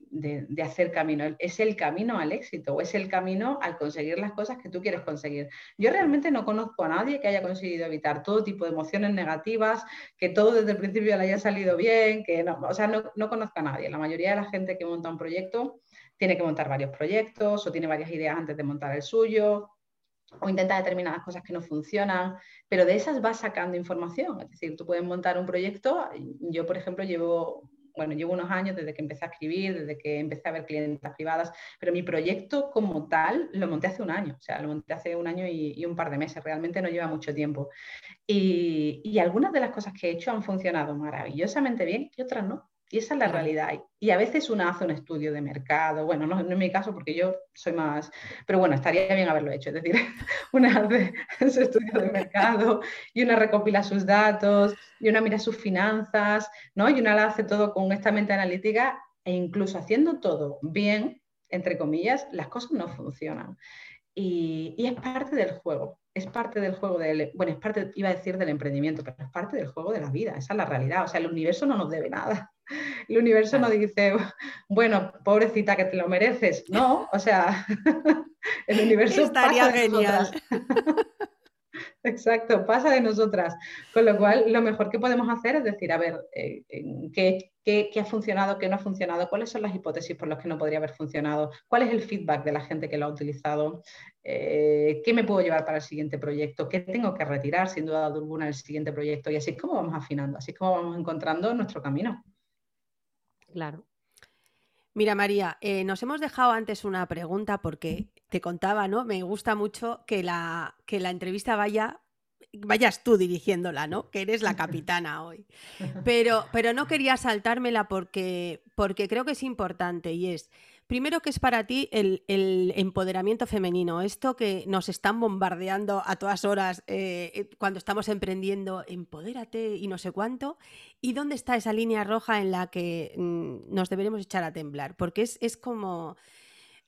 hacer camino. Es el camino al éxito o es el camino al conseguir las cosas que tú quieres conseguir. Yo realmente no conozco a nadie que haya conseguido evitar todo tipo de emociones negativas, que todo desde el principio le haya salido bien, que no, o sea, no, no conozco a nadie. La mayoría de la gente que monta un proyecto tiene que montar varios proyectos o tiene varias ideas antes de montar el suyo o intenta determinadas cosas que no funcionan, pero de esas vas sacando información. Es decir, tú puedes montar un proyecto. Yo, por ejemplo, llevo bueno, llevo unos años desde que empecé a escribir, desde que empecé a ver clientas privadas, pero mi proyecto como tal lo monté hace un año, o sea, lo monté hace un año y, un par de meses, realmente no lleva mucho tiempo. Y, y, algunas de las cosas que he hecho han funcionado maravillosamente bien y otras no. Y esa es la realidad. Y a veces una hace un estudio de mercado, bueno, no, en mi caso porque yo soy más, pero bueno, estaría bien haberlo hecho. Es decir, una hace su estudio de mercado y una recopila sus datos y una mira sus finanzas, ¿no? Y una la hace todo con esta mente analítica e incluso haciendo todo bien, entre comillas, las cosas no funcionan. Y, y es parte del juego es parte del juego del, bueno, es parte, iba a decir del emprendimiento, pero es parte del juego de la vida, esa es la realidad. O sea, el universo no nos debe nada. El universo no dice, bueno, pobrecita que te lo mereces. No, o sea, el universo
estaría genial.
Exacto, pasa de nosotras. Con lo cual, lo mejor que podemos hacer es decir, a ver, eh, ¿qué, qué, ha funcionado, qué no ha funcionado? ¿Cuáles son las hipótesis por las que no podría haber funcionado? ¿Cuál es el feedback de la gente que lo ha utilizado? Eh, ¿Qué me puedo llevar para el siguiente proyecto? ¿Qué tengo que retirar, sin duda alguna, el siguiente proyecto? Y así es como vamos afinando, así es como vamos encontrando nuestro camino.
Claro.
Mira, María, eh, nos hemos dejado antes una pregunta porque te contaba, ¿no? Me gusta mucho que la, que la entrevista vaya, vayas tú dirigiéndola, ¿no? Que eres la capitana hoy. Pero, pero no quería saltármela porque, porque creo que es importante y es, Primero, ¿qué es para ti el, empoderamiento femenino? Esto que nos están bombardeando a todas horas eh, eh, cuando estamos emprendiendo, empodérate y no sé cuánto. ¿Y dónde está esa línea roja en la que mm, nos deberemos echar a temblar? Porque es, es como...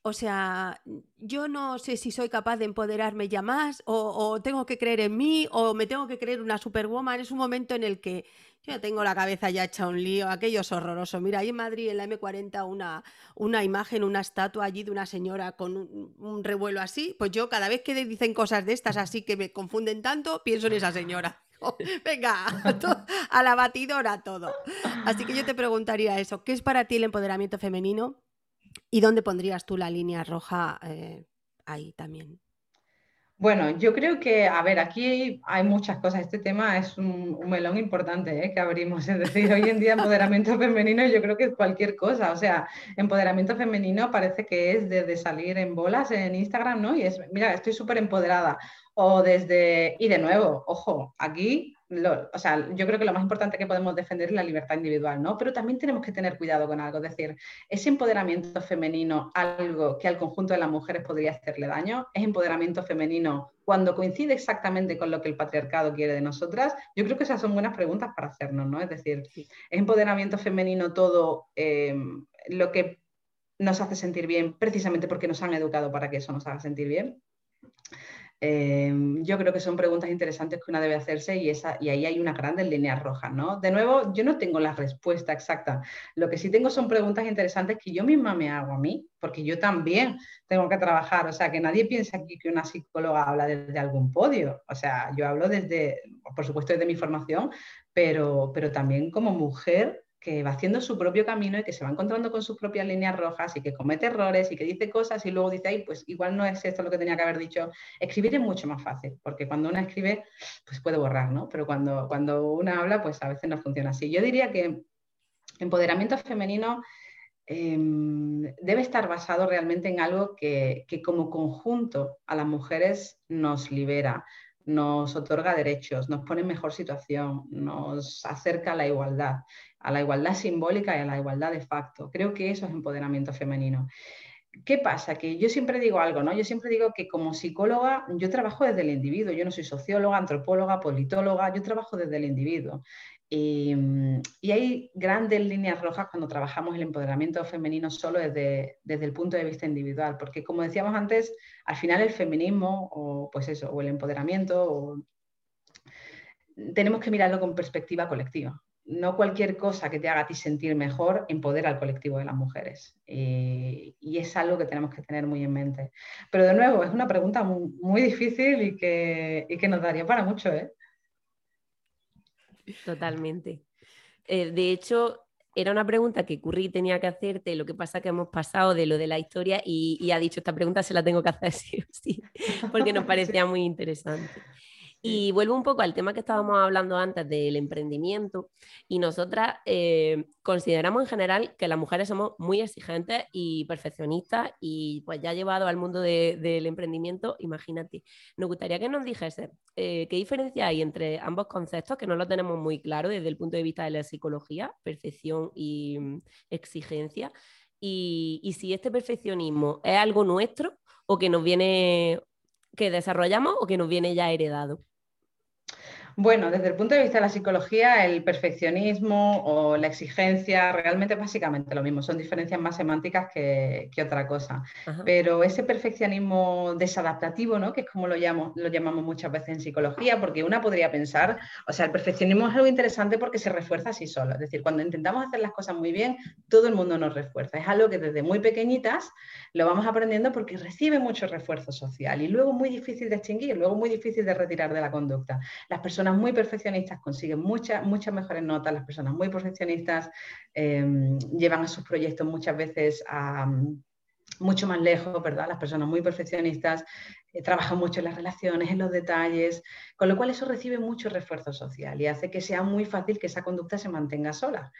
O sea, yo no sé si soy capaz de empoderarme ya más, o, tengo que creer en mí, o me tengo que creer una superwoman. Es un momento en el que yo tengo la cabeza ya hecha un lío, aquello es horroroso. Mira, ahí en Madrid, en la M40, una, una imagen, una estatua allí de una señora con un, revuelo así. Pues yo cada vez que dicen cosas de estas así que me confunden tanto, pienso en esa señora. Venga, a la batidora todo. Así que yo te preguntaría eso, ¿qué es para ti el empoderamiento femenino? ¿Y dónde pondrías tú la línea roja eh, ahí también?
Bueno, yo creo que, a ver, aquí hay muchas cosas. Este tema es un, melón importante ¿eh? que abrimos. Es decir, hoy en día empoderamiento femenino yo creo que es cualquier cosa. O sea, empoderamiento femenino parece que es desde salir en bolas en Instagram, ¿no? Y es, mira, estoy súper empoderada. O desde, y de nuevo, ojo, aquí o sea, yo creo que lo más importante que podemos defender es la libertad individual, ¿no? Pero también tenemos que tener cuidado con algo, es decir, ese empoderamiento femenino, algo que al conjunto de las mujeres podría hacerle daño, es empoderamiento femenino cuando coincide exactamente con lo que el patriarcado quiere de nosotras, yo creo que esas son buenas preguntas para hacernos, ¿no? Es decir, ¿es empoderamiento femenino todo em, lo que nos hace sentir bien precisamente porque nos han educado para que eso nos haga sentir bien? Em, yo creo que son preguntas interesantes que una debe hacerse y, esa, y ahí hay unas grandes líneas rojas, ¿no? De nuevo, yo no tengo la respuesta exacta. Lo que sí tengo son preguntas interesantes que yo misma me hago a mí, porque yo también tengo que trabajar. O sea, que nadie piensa aquí que una psicóloga habla desde algún podio. O sea, yo hablo desde, por supuesto, desde mi formación, pero, pero también como mujer que va haciendo su propio camino y que se va encontrando con sus propias líneas rojas y que comete errores y que dice cosas y luego dice, ay, pues igual no es esto lo que tenía que haber dicho. Escribir es mucho más fácil, porque cuando una escribe, pues puede borrar, ¿no? Pero cuando, cuando una habla, pues a veces no funciona así. Yo diría que empoderamiento femenino em, debe estar basado realmente en algo que, que como conjunto a las mujeres nos libera, nos otorga derechos, nos pone en mejor situación, nos acerca a la igualdad, a la igualdad simbólica y a la igualdad de facto. Creo que eso es empoderamiento femenino. ¿Qué pasa? Que yo siempre digo algo, ¿no? Yo siempre digo que como psicóloga yo trabajo desde el individuo, yo no soy socióloga, antropóloga, politóloga, yo trabajo desde el individuo. Y, hay grandes líneas rojas cuando trabajamos el empoderamiento femenino solo desde, desde, el punto de vista individual, porque como decíamos antes, al final el feminismo o pues eso, o el empoderamiento, tenemos que mirarlo con perspectiva colectiva no cualquier cosa que te haga a ti sentir mejor empodera al colectivo de las mujeres. Y, es algo que tenemos que tener muy en mente. Pero de nuevo, es una pregunta muy, difícil y que, que, nos daría para mucho. ¿eh?
Totalmente. Eh, de hecho, era una pregunta que Curry tenía que hacerte, lo que pasa que hemos pasado de lo de la historia y, ha dicho, esta pregunta se la tengo que hacer sí o sí, porque nos parecía muy interesante. Y vuelvo un poco al tema que estábamos hablando antes del emprendimiento. Y nosotras eh, consideramos en general que las mujeres somos muy exigentes y perfeccionistas. Y pues ya llevado al mundo del emprendimiento, imagínate. Nos gustaría que nos dijese eh, qué diferencia hay entre ambos conceptos, que no lo tenemos muy claro desde el punto de vista de la psicología, perfección y mm, exigencia. Y, y si este perfeccionismo es algo nuestro o que nos viene que desarrollamos o que nos viene ya heredado.
Bueno, desde el punto de vista de la psicología, el perfeccionismo o la exigencia realmente es básicamente lo mismo, son diferencias más semánticas que, otra cosa. Pero ese perfeccionismo desadaptativo, ¿no? que es como lo, lo llamamos muchas veces en psicología, porque una podría pensar, o sea, el perfeccionismo es algo interesante porque se refuerza así solo. Es decir, cuando intentamos hacer las cosas muy bien, todo el mundo nos refuerza. Es algo que desde muy pequeñitas lo vamos aprendiendo porque recibe mucho refuerzo social y luego muy difícil de extinguir, luego muy difícil de retirar de la conducta. Las personas muy perfeccionistas consiguen muchas, muchas mejores notas, las personas muy perfeccionistas em, llevan a sus proyectos muchas veces a, mucho más lejos, ¿verdad? Las personas muy perfeccionistas eh, trabajan mucho en las relaciones, en los detalles, con lo cual eso recibe mucho refuerzo social y hace que sea muy fácil que esa conducta se mantenga sola.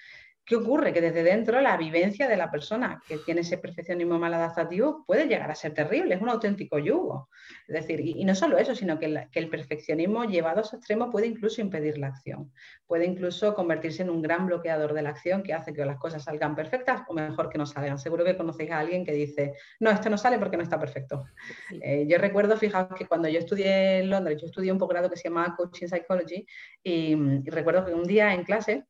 ¿Qué ocurre? Que desde dentro la vivencia de la persona que tiene ese perfeccionismo mal adaptativo puede llegar a ser terrible, es un auténtico yugo. Es decir, y, no solo eso, sino que, el perfeccionismo llevado a su extremo puede incluso impedir la acción, puede incluso convertirse en un gran bloqueador de la acción que hace que las cosas salgan perfectas o mejor que no salgan. Seguro que conocéis a alguien que dice, no, esto no sale porque no está perfecto. Eh, yo recuerdo, fijaos que cuando yo estudié en Londres, yo estudié un posgrado que se llamaba Coaching Psychology y recuerdo que un día en clase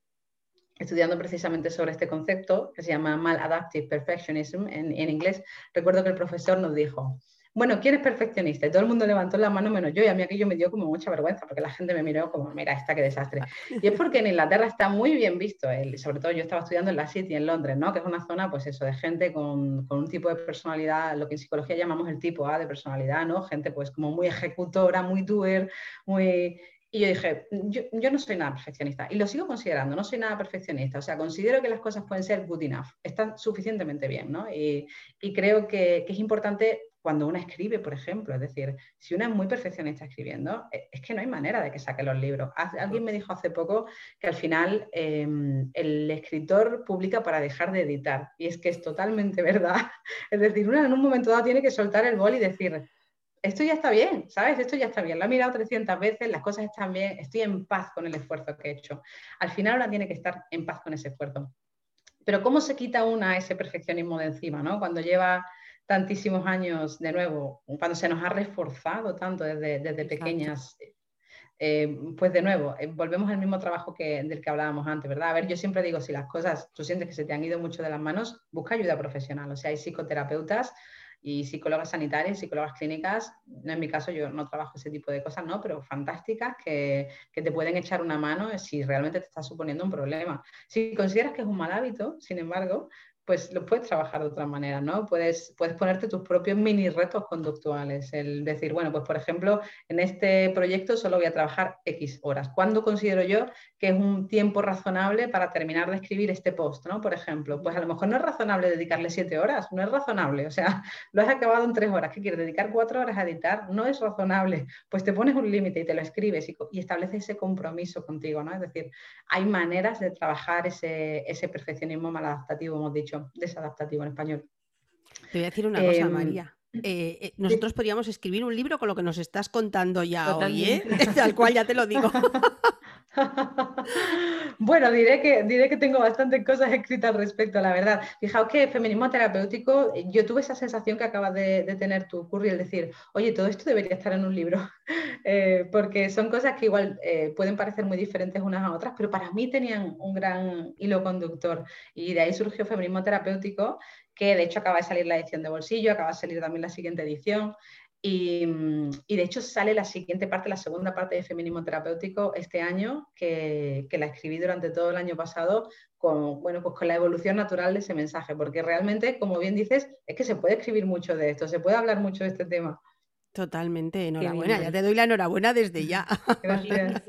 estudiando precisamente sobre este concepto, que se llama Maladaptive Perfectionism en, en, inglés, recuerdo que el profesor nos dijo, bueno, ¿quién es perfeccionista? Y todo el mundo levantó la mano menos yo, y a mí aquello me dio como mucha vergüenza, porque la gente me miró como, mira, esta qué desastre. Y es porque en Inglaterra está muy bien visto, el, sobre todo yo estaba estudiando en la City, en Londres, ¿no? Que es una zona, pues eso, de gente con, con, un tipo de personalidad, lo que en psicología llamamos el tipo A de personalidad, ¿no? Gente pues como muy ejecutora, muy doer, muy y yo dije, yo, no soy nada perfeccionista y lo sigo considerando, no soy nada perfeccionista, o sea, considero que las cosas pueden ser good enough, están suficientemente bien, ¿no? Y, creo que, es importante cuando una escribe, por ejemplo, es decir, si una es muy perfeccionista escribiendo, e, es que no hay manera de que saque los libros. Alguien me dijo hace poco que al final em, el escritor publica para dejar de editar y es que es totalmente verdad. Es decir, una en un momento dado tiene que soltar el bol y decir, esto ya está bien, ¿sabes? Esto ya está bien. Lo he mirado 300 veces, las cosas están bien, estoy en paz con el esfuerzo que he hecho. Al final una tiene que estar en paz con ese esfuerzo. Pero ¿cómo se quita una ese perfeccionismo de encima, ¿no? Cuando lleva tantísimos años, de nuevo, cuando se nos ha reforzado tanto desde, desde pequeñas, eh, pues de nuevo, eh, volvemos al mismo trabajo que, del que hablábamos antes, ¿verdad? A ver, yo siempre digo, si las cosas, tú sientes que se te han ido mucho de las manos, busca ayuda profesional. O sea, hay psicoterapeutas y psicólogas sanitarias, psicólogas clínicas, no en mi caso yo no trabajo ese tipo de cosas, ¿no? Pero fantásticas que, que, te pueden echar una mano si realmente te está suponiendo un problema. Si consideras que es un mal hábito, sin embargo, pues lo puedes trabajar de otra manera, ¿no? Puedes, puedes ponerte tus propios mini retos conductuales, el decir, bueno, pues por ejemplo, en este proyecto solo voy a trabajar X horas. ¿Cuándo considero yo que es un tiempo razonable para terminar de escribir este post, ¿no? Por ejemplo, pues a lo mejor no es razonable dedicarle siete horas, no es razonable, o sea, lo has acabado en tres horas, ¿qué quieres? ¿Dedicar cuatro horas a editar? No es razonable, pues te pones un límite y te lo escribes y, estableces ese compromiso contigo, ¿no? Es decir, hay maneras de trabajar ese, ese perfeccionismo maladaptativo, hemos dicho desadaptativo en español.
Te voy a decir una cosa, em, María. eh, eh, nosotros podríamos escribir un libro con lo que nos estás contando ya hoy, ¿eh? Tal cual ya te lo digo.
bueno, diré que, diré que tengo bastantes cosas escritas al respecto, la verdad. Fijaos que feminismo terapéutico, yo tuve esa sensación que acabas de, tener tu Curry, el decir, oye, todo esto debería estar en un libro, eh, porque son cosas que igual eh, pueden parecer muy diferentes unas a otras, pero para mí tenían un gran hilo conductor. Y de ahí surgió feminismo terapéutico, que de hecho acaba de salir la edición de bolsillo, acaba de salir también la siguiente edición. Mm, y, de hecho sale la siguiente parte, la segunda parte de Feminismo Terapéutico este año, que, la escribí durante todo el año pasado con, bueno, pues con la evolución natural de ese mensaje, porque realmente, como bien dices, es que se puede escribir mucho de esto, se puede hablar mucho de este tema.
Totalmente, enhorabuena, ya te doy la enhorabuena desde ya. Gracias.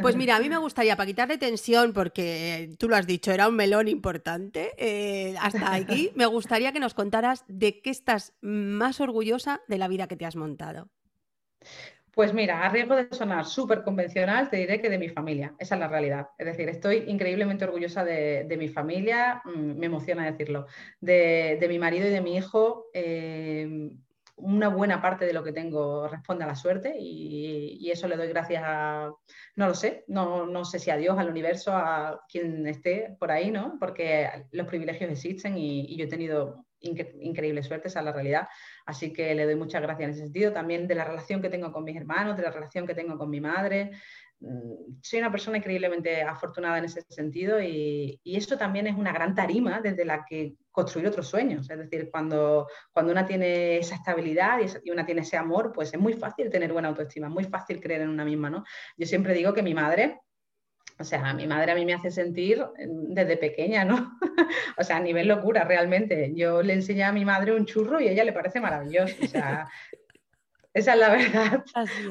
Pues mira, a mí me gustaría, para quitarle tensión, porque tú lo has dicho, era un melón importante, eh, hasta aquí, me gustaría que nos contaras de qué estás más orgullosa de la vida que te has montado.
Pues mira, a riesgo de sonar súper convencional, te diré que de mi familia, esa es la realidad. Es decir, estoy increíblemente orgullosa de, mi familia, mm, me emociona decirlo, de, mi marido y de mi hijo. Eh, una buena parte de lo que tengo responde a la suerte y, eso le doy gracias a, no lo sé, no, no, sé si a Dios, al universo, a quien esté por ahí, ¿no? Porque los privilegios existen y, yo he tenido increíble suerte, esa es la realidad. Así que le doy muchas gracias en ese sentido. También de la relación que tengo con mis hermanos, de la relación que tengo con mi madre, soy una persona increíblemente afortunada en ese sentido y, eso también es una gran tarima desde la que construir otros sueños. Es decir, cuando, cuando una tiene esa estabilidad y, una tiene ese amor, pues es muy fácil tener buena autoestima, es muy fácil creer en una misma. ¿no? Yo siempre digo que mi madre, o sea, mi madre a mí me hace sentir mm, desde pequeña, ¿no? o sea, a nivel locura, realmente. Yo le enseñé a mi madre un churro y a ella le parece maravilloso. O sea, esa es la verdad.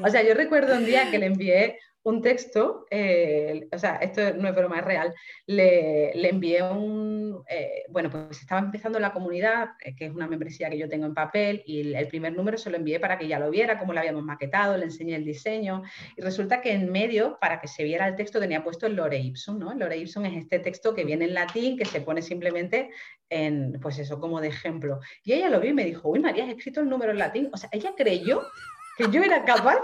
O sea, yo recuerdo un día que le envié un texto, eh, o sea, esto no es broma, es real, le, envié un, eh, bueno, pues estaba empezando la comunidad, eh, que es una membresía que yo tengo en papel, y el, primer número se lo envié para que ya lo viera, cómo lo habíamos maquetado, le enseñé el diseño, y resulta que en medio, para que se viera el texto, tenía puesto el Lore Ipsum, ¿no? El Lore Ipsum es este texto que viene en latín, que se pone simplemente en, pues eso, como de ejemplo. Y ella lo vio y me dijo, uy, María, has escrito el número en latín. O sea, ella creyó que yo era capaz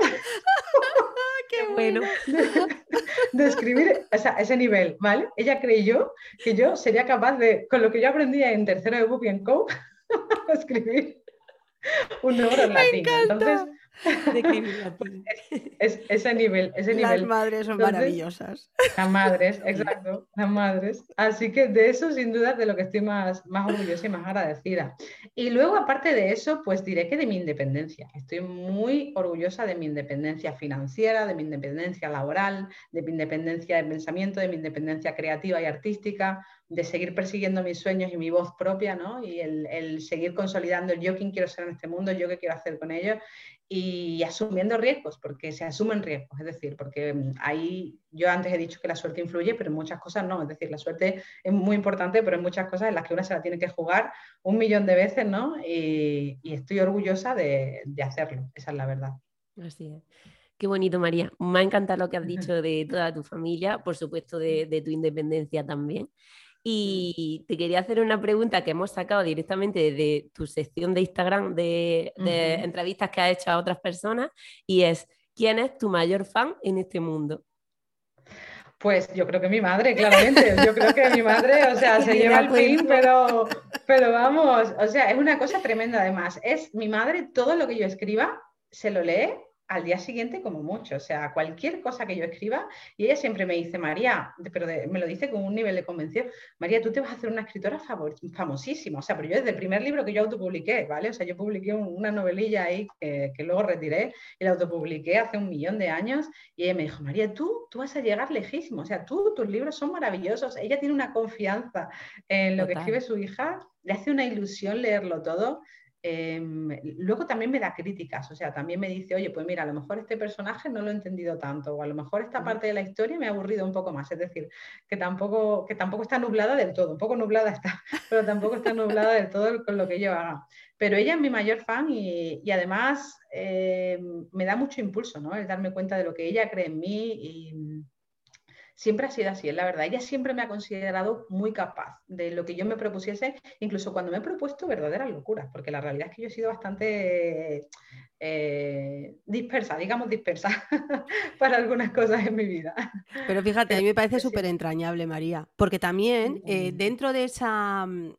Qué bueno.
De, escribir ese nivel, ¿vale? Ella creyó que yo sería capaz de, con lo que yo aprendía en tercero de Book Co, escribir un número en latín. Entonces, es, ese nivel, ese
nivel. Las madres son maravillosas.
Las madres, exacto, las madres. Así que de eso, sin duda, de lo que estoy más, más orgullosa y más agradecida. Y luego, aparte de eso, pues diré que de mi independencia. Estoy muy orgullosa de mi independencia financiera, de mi independencia laboral, de mi independencia de pensamiento, de mi independencia creativa y artística, de seguir persiguiendo mis sueños y mi voz propia, ¿no? Y el, el seguir consolidando el yo quién quiero ser en este mundo, yo qué quiero hacer con ello y asumiendo riesgos, porque se asumen riesgos, es decir, porque mm, ahí yo antes he dicho que la suerte influye, pero en muchas cosas no, es decir, la suerte es muy importante, pero en muchas cosas en las que una se la tiene que jugar un millón de veces, ¿no? Y, estoy orgullosa de, hacerlo, esa es la verdad.
Así es. Qué bonito, María. Me ha encantado lo que has dicho de toda tu familia, por supuesto de, de tu independencia también. Y te quería hacer una pregunta que hemos sacado directamente de tu sección de Instagram de, entrevistas que has hecho a otras personas y es, ¿quién es tu mayor fan en este mundo?
Pues yo creo que mi madre, claramente. Yo creo que mi madre, o sea, se lleva el fin, pero, pero vamos, o sea, es una cosa tremenda además. Es mi madre, todo lo que yo escriba, se lo lee al día siguiente como mucho, o sea, cualquier cosa que yo escriba, y ella siempre me dice, María, pero me lo dice con un nivel de convención, María, tú te vas a hacer una escritora famosísima, o sea, pero yo desde el primer libro que yo autopubliqué, ¿vale? O sea, yo publiqué una novelilla ahí que, luego retiré y la autopubliqué hace un millón de años, y ella me dijo, María, tú, tú vas a llegar lejísimo, o sea, tú, tus libros son maravillosos, ella tiene una confianza en lo que escribe su hija, le hace una ilusión leerlo todo, Em, luego también me da críticas, o sea, también me dice, oye, pues mira, a lo mejor este personaje no lo he entendido tanto, o a lo mejor esta parte de la historia me ha aburrido un poco más, es decir, que tampoco, que tampoco está nublada del todo, un poco nublada está, pero tampoco está nublada del todo con lo que yo haga. Pero ella es mi mayor fan y, además em, me da mucho impulso, ¿no? El darme cuenta de lo que ella cree en mí y siempre ha sido así, es la verdad. Ella siempre me ha considerado muy capaz de lo que yo me propusiese, incluso cuando me he propuesto verdaderas locuras, porque la realidad es que yo he sido bastante eh, dispersa, digamos dispersa, para algunas cosas en mi vida.
Pero fíjate, a mí me parece súper entrañable, María, porque también eh, dentro de esa, mm,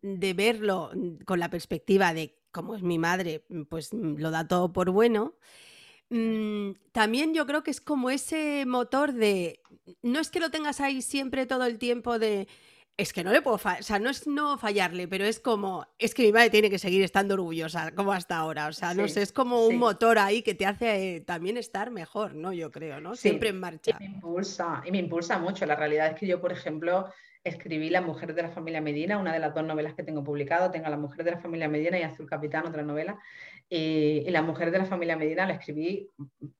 de verlo mm, con la perspectiva de cómo es mi madre, mm, pues lo da todo por bueno. También yo creo que es como ese motor de, no es que lo tengas ahí siempre todo el tiempo de, es que no le puedo fallar, o sea, no es no fallarle, pero es como, es que mi madre tiene que seguir estando orgullosa, como hasta ahora, o sea, no sé, es como un motor ahí que te hace eh, también estar mejor, ¿no? Yo creo, ¿no? Siempre en marcha.
Y me impulsa, y me impulsa mucho. La realidad es que yo, por ejemplo, escribí La mujer de la familia Medina, una de las dos novelas que tengo publicado, tengo La mujer de la familia Medina y Azul Capitán, otra novela, y, La mujer de la familia Medina la escribí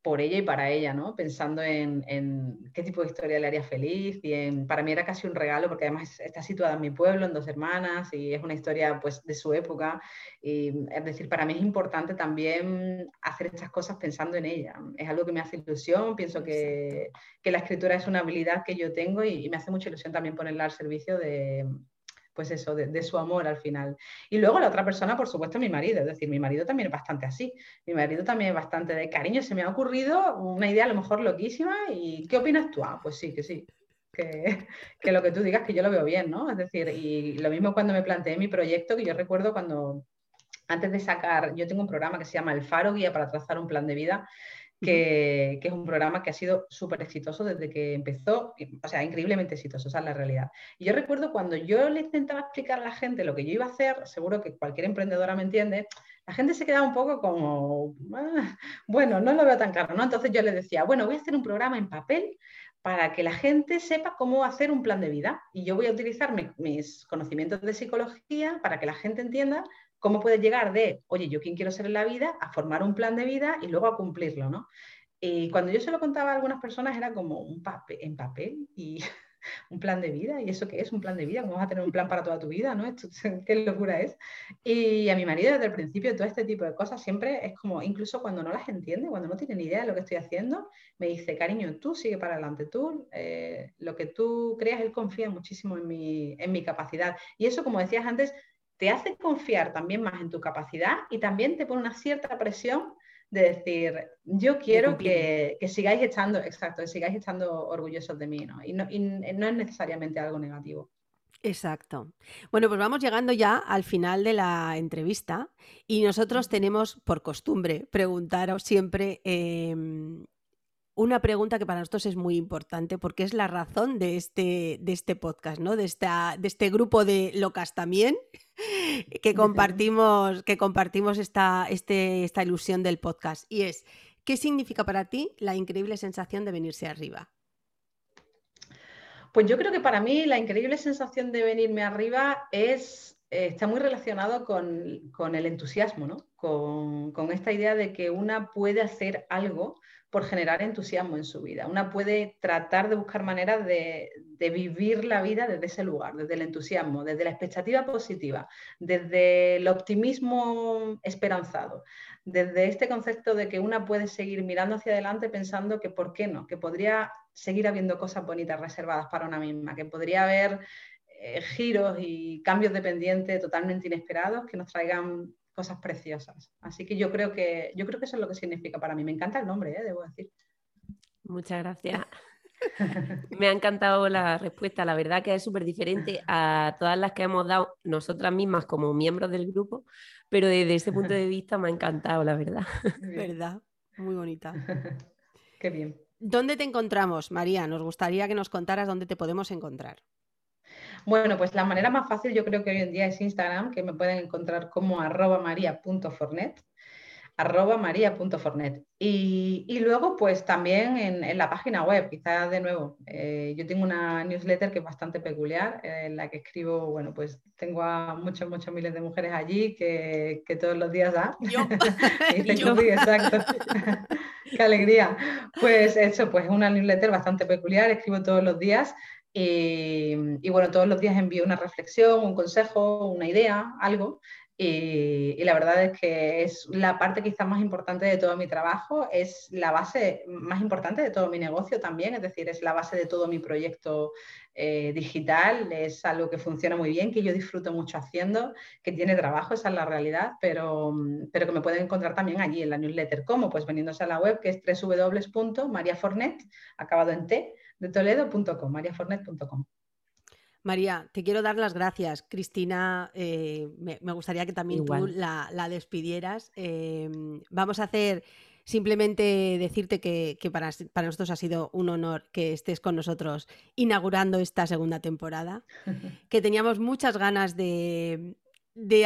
por ella y para ella, ¿no? Pensando en, qué tipo de historia le haría feliz y en, para mí era casi un regalo porque además está situada en mi pueblo, en dos hermanas y es una historia pues de su época. Y, es decir, para mí es importante también hacer estas cosas pensando en ella. Es algo que me hace ilusión, pienso que, que la escritura es una habilidad que yo tengo y, y me hace mucha ilusión también ponerla al servicio de pues eso, de, su amor al final. Y luego la otra persona, por supuesto, mi marido, es decir, mi marido también es bastante así, mi marido también es bastante de cariño, se me ha ocurrido una idea a lo mejor loquísima y ¿qué opinas tú? Ah, pues sí, que sí. Que, que lo que tú digas que yo lo veo bien, ¿no? Es decir, y lo mismo cuando me planteé mi proyecto, que yo recuerdo cuando antes de sacar, yo tengo un programa que se llama El Faro Guía para trazar un plan de vida, que, es un programa que ha sido súper exitoso desde que empezó, o sea, increíblemente exitoso, esa es la realidad. Y yo recuerdo cuando yo le intentaba explicar a la gente lo que yo iba a hacer, seguro que cualquier emprendedora me entiende, la gente se quedaba un poco como, ah, bueno, no lo veo tan claro, ¿no? Entonces yo le decía, bueno, voy a hacer un programa en papel para que la gente sepa cómo hacer un plan de vida. Y yo voy a utilizar mis conocimientos de psicología para que la gente entienda cómo puedes llegar de, oye, yo quién quiero ser en la vida, a formar un plan de vida y luego a cumplirlo, ¿no? Y cuando yo se lo contaba a algunas personas era como un papel, en papel y un plan de vida. ¿Y eso qué es un plan de vida? ¿Cómo vas a tener un plan para toda tu vida? ¿no? Esto, ¿Qué locura es? Y a mi marido desde el principio todo este tipo de cosas siempre es como, incluso cuando no las entiende, cuando no tiene ni idea de lo que estoy haciendo, me dice, cariño, tú sigue para adelante, tú, eh, lo que tú creas, él confía muchísimo en mi, en mi capacidad. Y eso, como decías antes, te hace confiar también más en tu capacidad y también te pone una cierta presión de decir, yo quiero que, sigáis estando, exacto, que sigáis estando orgullosos de mí, ¿no? Y, no, no es necesariamente algo negativo.
Exacto. Bueno, pues vamos llegando ya al final de la entrevista y nosotros tenemos por costumbre preguntaros siempre em, una pregunta que para nosotros es muy importante porque es la razón de este, de este podcast, ¿no? De, esta, de este grupo de locas también que compartimos, que compartimos esta, este, esta ilusión del podcast. Y es, ¿qué significa para ti la increíble sensación de venirse arriba?
Pues yo creo que para mí la increíble sensación de venirme arriba es, está muy relacionado con, el entusiasmo, ¿no? Con, con esta idea de que una puede hacer algo por generar entusiasmo en su vida. Una puede tratar de buscar maneras de, vivir la vida desde ese lugar, desde el entusiasmo, desde la expectativa positiva, desde el optimismo esperanzado, desde este concepto de que una puede seguir mirando hacia adelante pensando que por qué no, que podría seguir habiendo cosas bonitas reservadas para una misma, que podría haber eh, giros y cambios de pendiente totalmente inesperados que nos traigan cosas preciosas. Así que yo creo que, yo creo que eso es lo que significa para mí. Me encanta el nombre, ¿eh? debo decir.
Muchas gracias. Me ha encantado la respuesta. La verdad que es súper diferente a todas las que hemos dado nosotras mismas como miembros del grupo, pero desde ese punto de vista me ha encantado, la verdad.
¿Verdad? Muy bonita.
Qué bien.
¿Dónde te encontramos, María? Nos gustaría que nos contaras dónde te podemos encontrar.
Bueno, pues la manera más fácil yo creo que hoy en día es Instagram, que me pueden encontrar como arroba maria.fornet arroba maria.fornet. Y, y, luego, pues también en, la página web, quizás de nuevo, eh, yo tengo una newsletter que es bastante peculiar, en la que escribo, bueno, pues tengo a muchos, muchos miles de mujeres allí que, todos los días da.
Yo.
exacto. Qué alegría. Pues eso, pues es una newsletter bastante peculiar, escribo todos los días y, bueno, todos los días envío una reflexión, un consejo, una idea, algo. Y, la verdad es que es la parte quizá más importante de todo mi trabajo, es la base más importante de todo mi negocio también, es decir, es la base de todo mi proyecto eh, digital, es algo que funciona muy bien, que yo disfruto mucho haciendo, que tiene trabajo, esa es la realidad, pero, pero que me pueden encontrar también allí en la newsletter. ¿Cómo? Pues veniéndose a la web que es www.mariafornet, acabado en t, de toledo.com, mariafornet.com.
María, te quiero dar las gracias. Cristina, eh, me, gustaría que también tú la, despidieras. Em, vamos a hacer simplemente decirte que, para, nosotros ha sido un honor que estés con nosotros inaugurando esta segunda temporada, que teníamos muchas ganas de,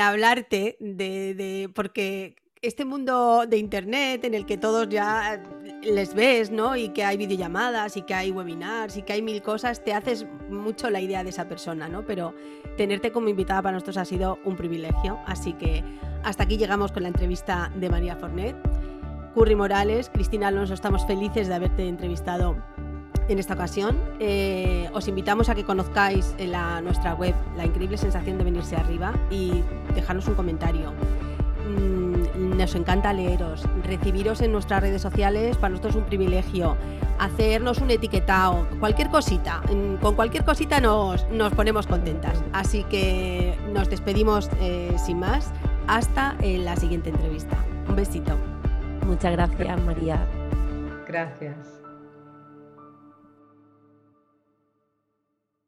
hablarte, de, porque este mundo de internet en el que todos ya les ves, ¿no? Y que hay videollamadas y que hay webinars y que hay mil cosas, te haces mucho la idea de esa persona, ¿no? Pero tenerte como invitada para nosotros ha sido un privilegio. Así que hasta aquí llegamos con la entrevista de María Fornet. Curry Morales, Cristina Alonso, estamos felices de haberte entrevistado en esta ocasión. Eh, os invitamos a que conozcáis en nuestra web la increíble sensación de venirse arriba y dejarnos un comentario. Mm, nos encanta leeros, recibiros en nuestras redes sociales, para nosotros es un privilegio, hacernos un etiquetado, cualquier cosita, con cualquier cosita nos, nos ponemos contentas. Así que nos despedimos eh, sin más, hasta en la siguiente entrevista. Un besito.
Muchas gracias, María.
Gracias.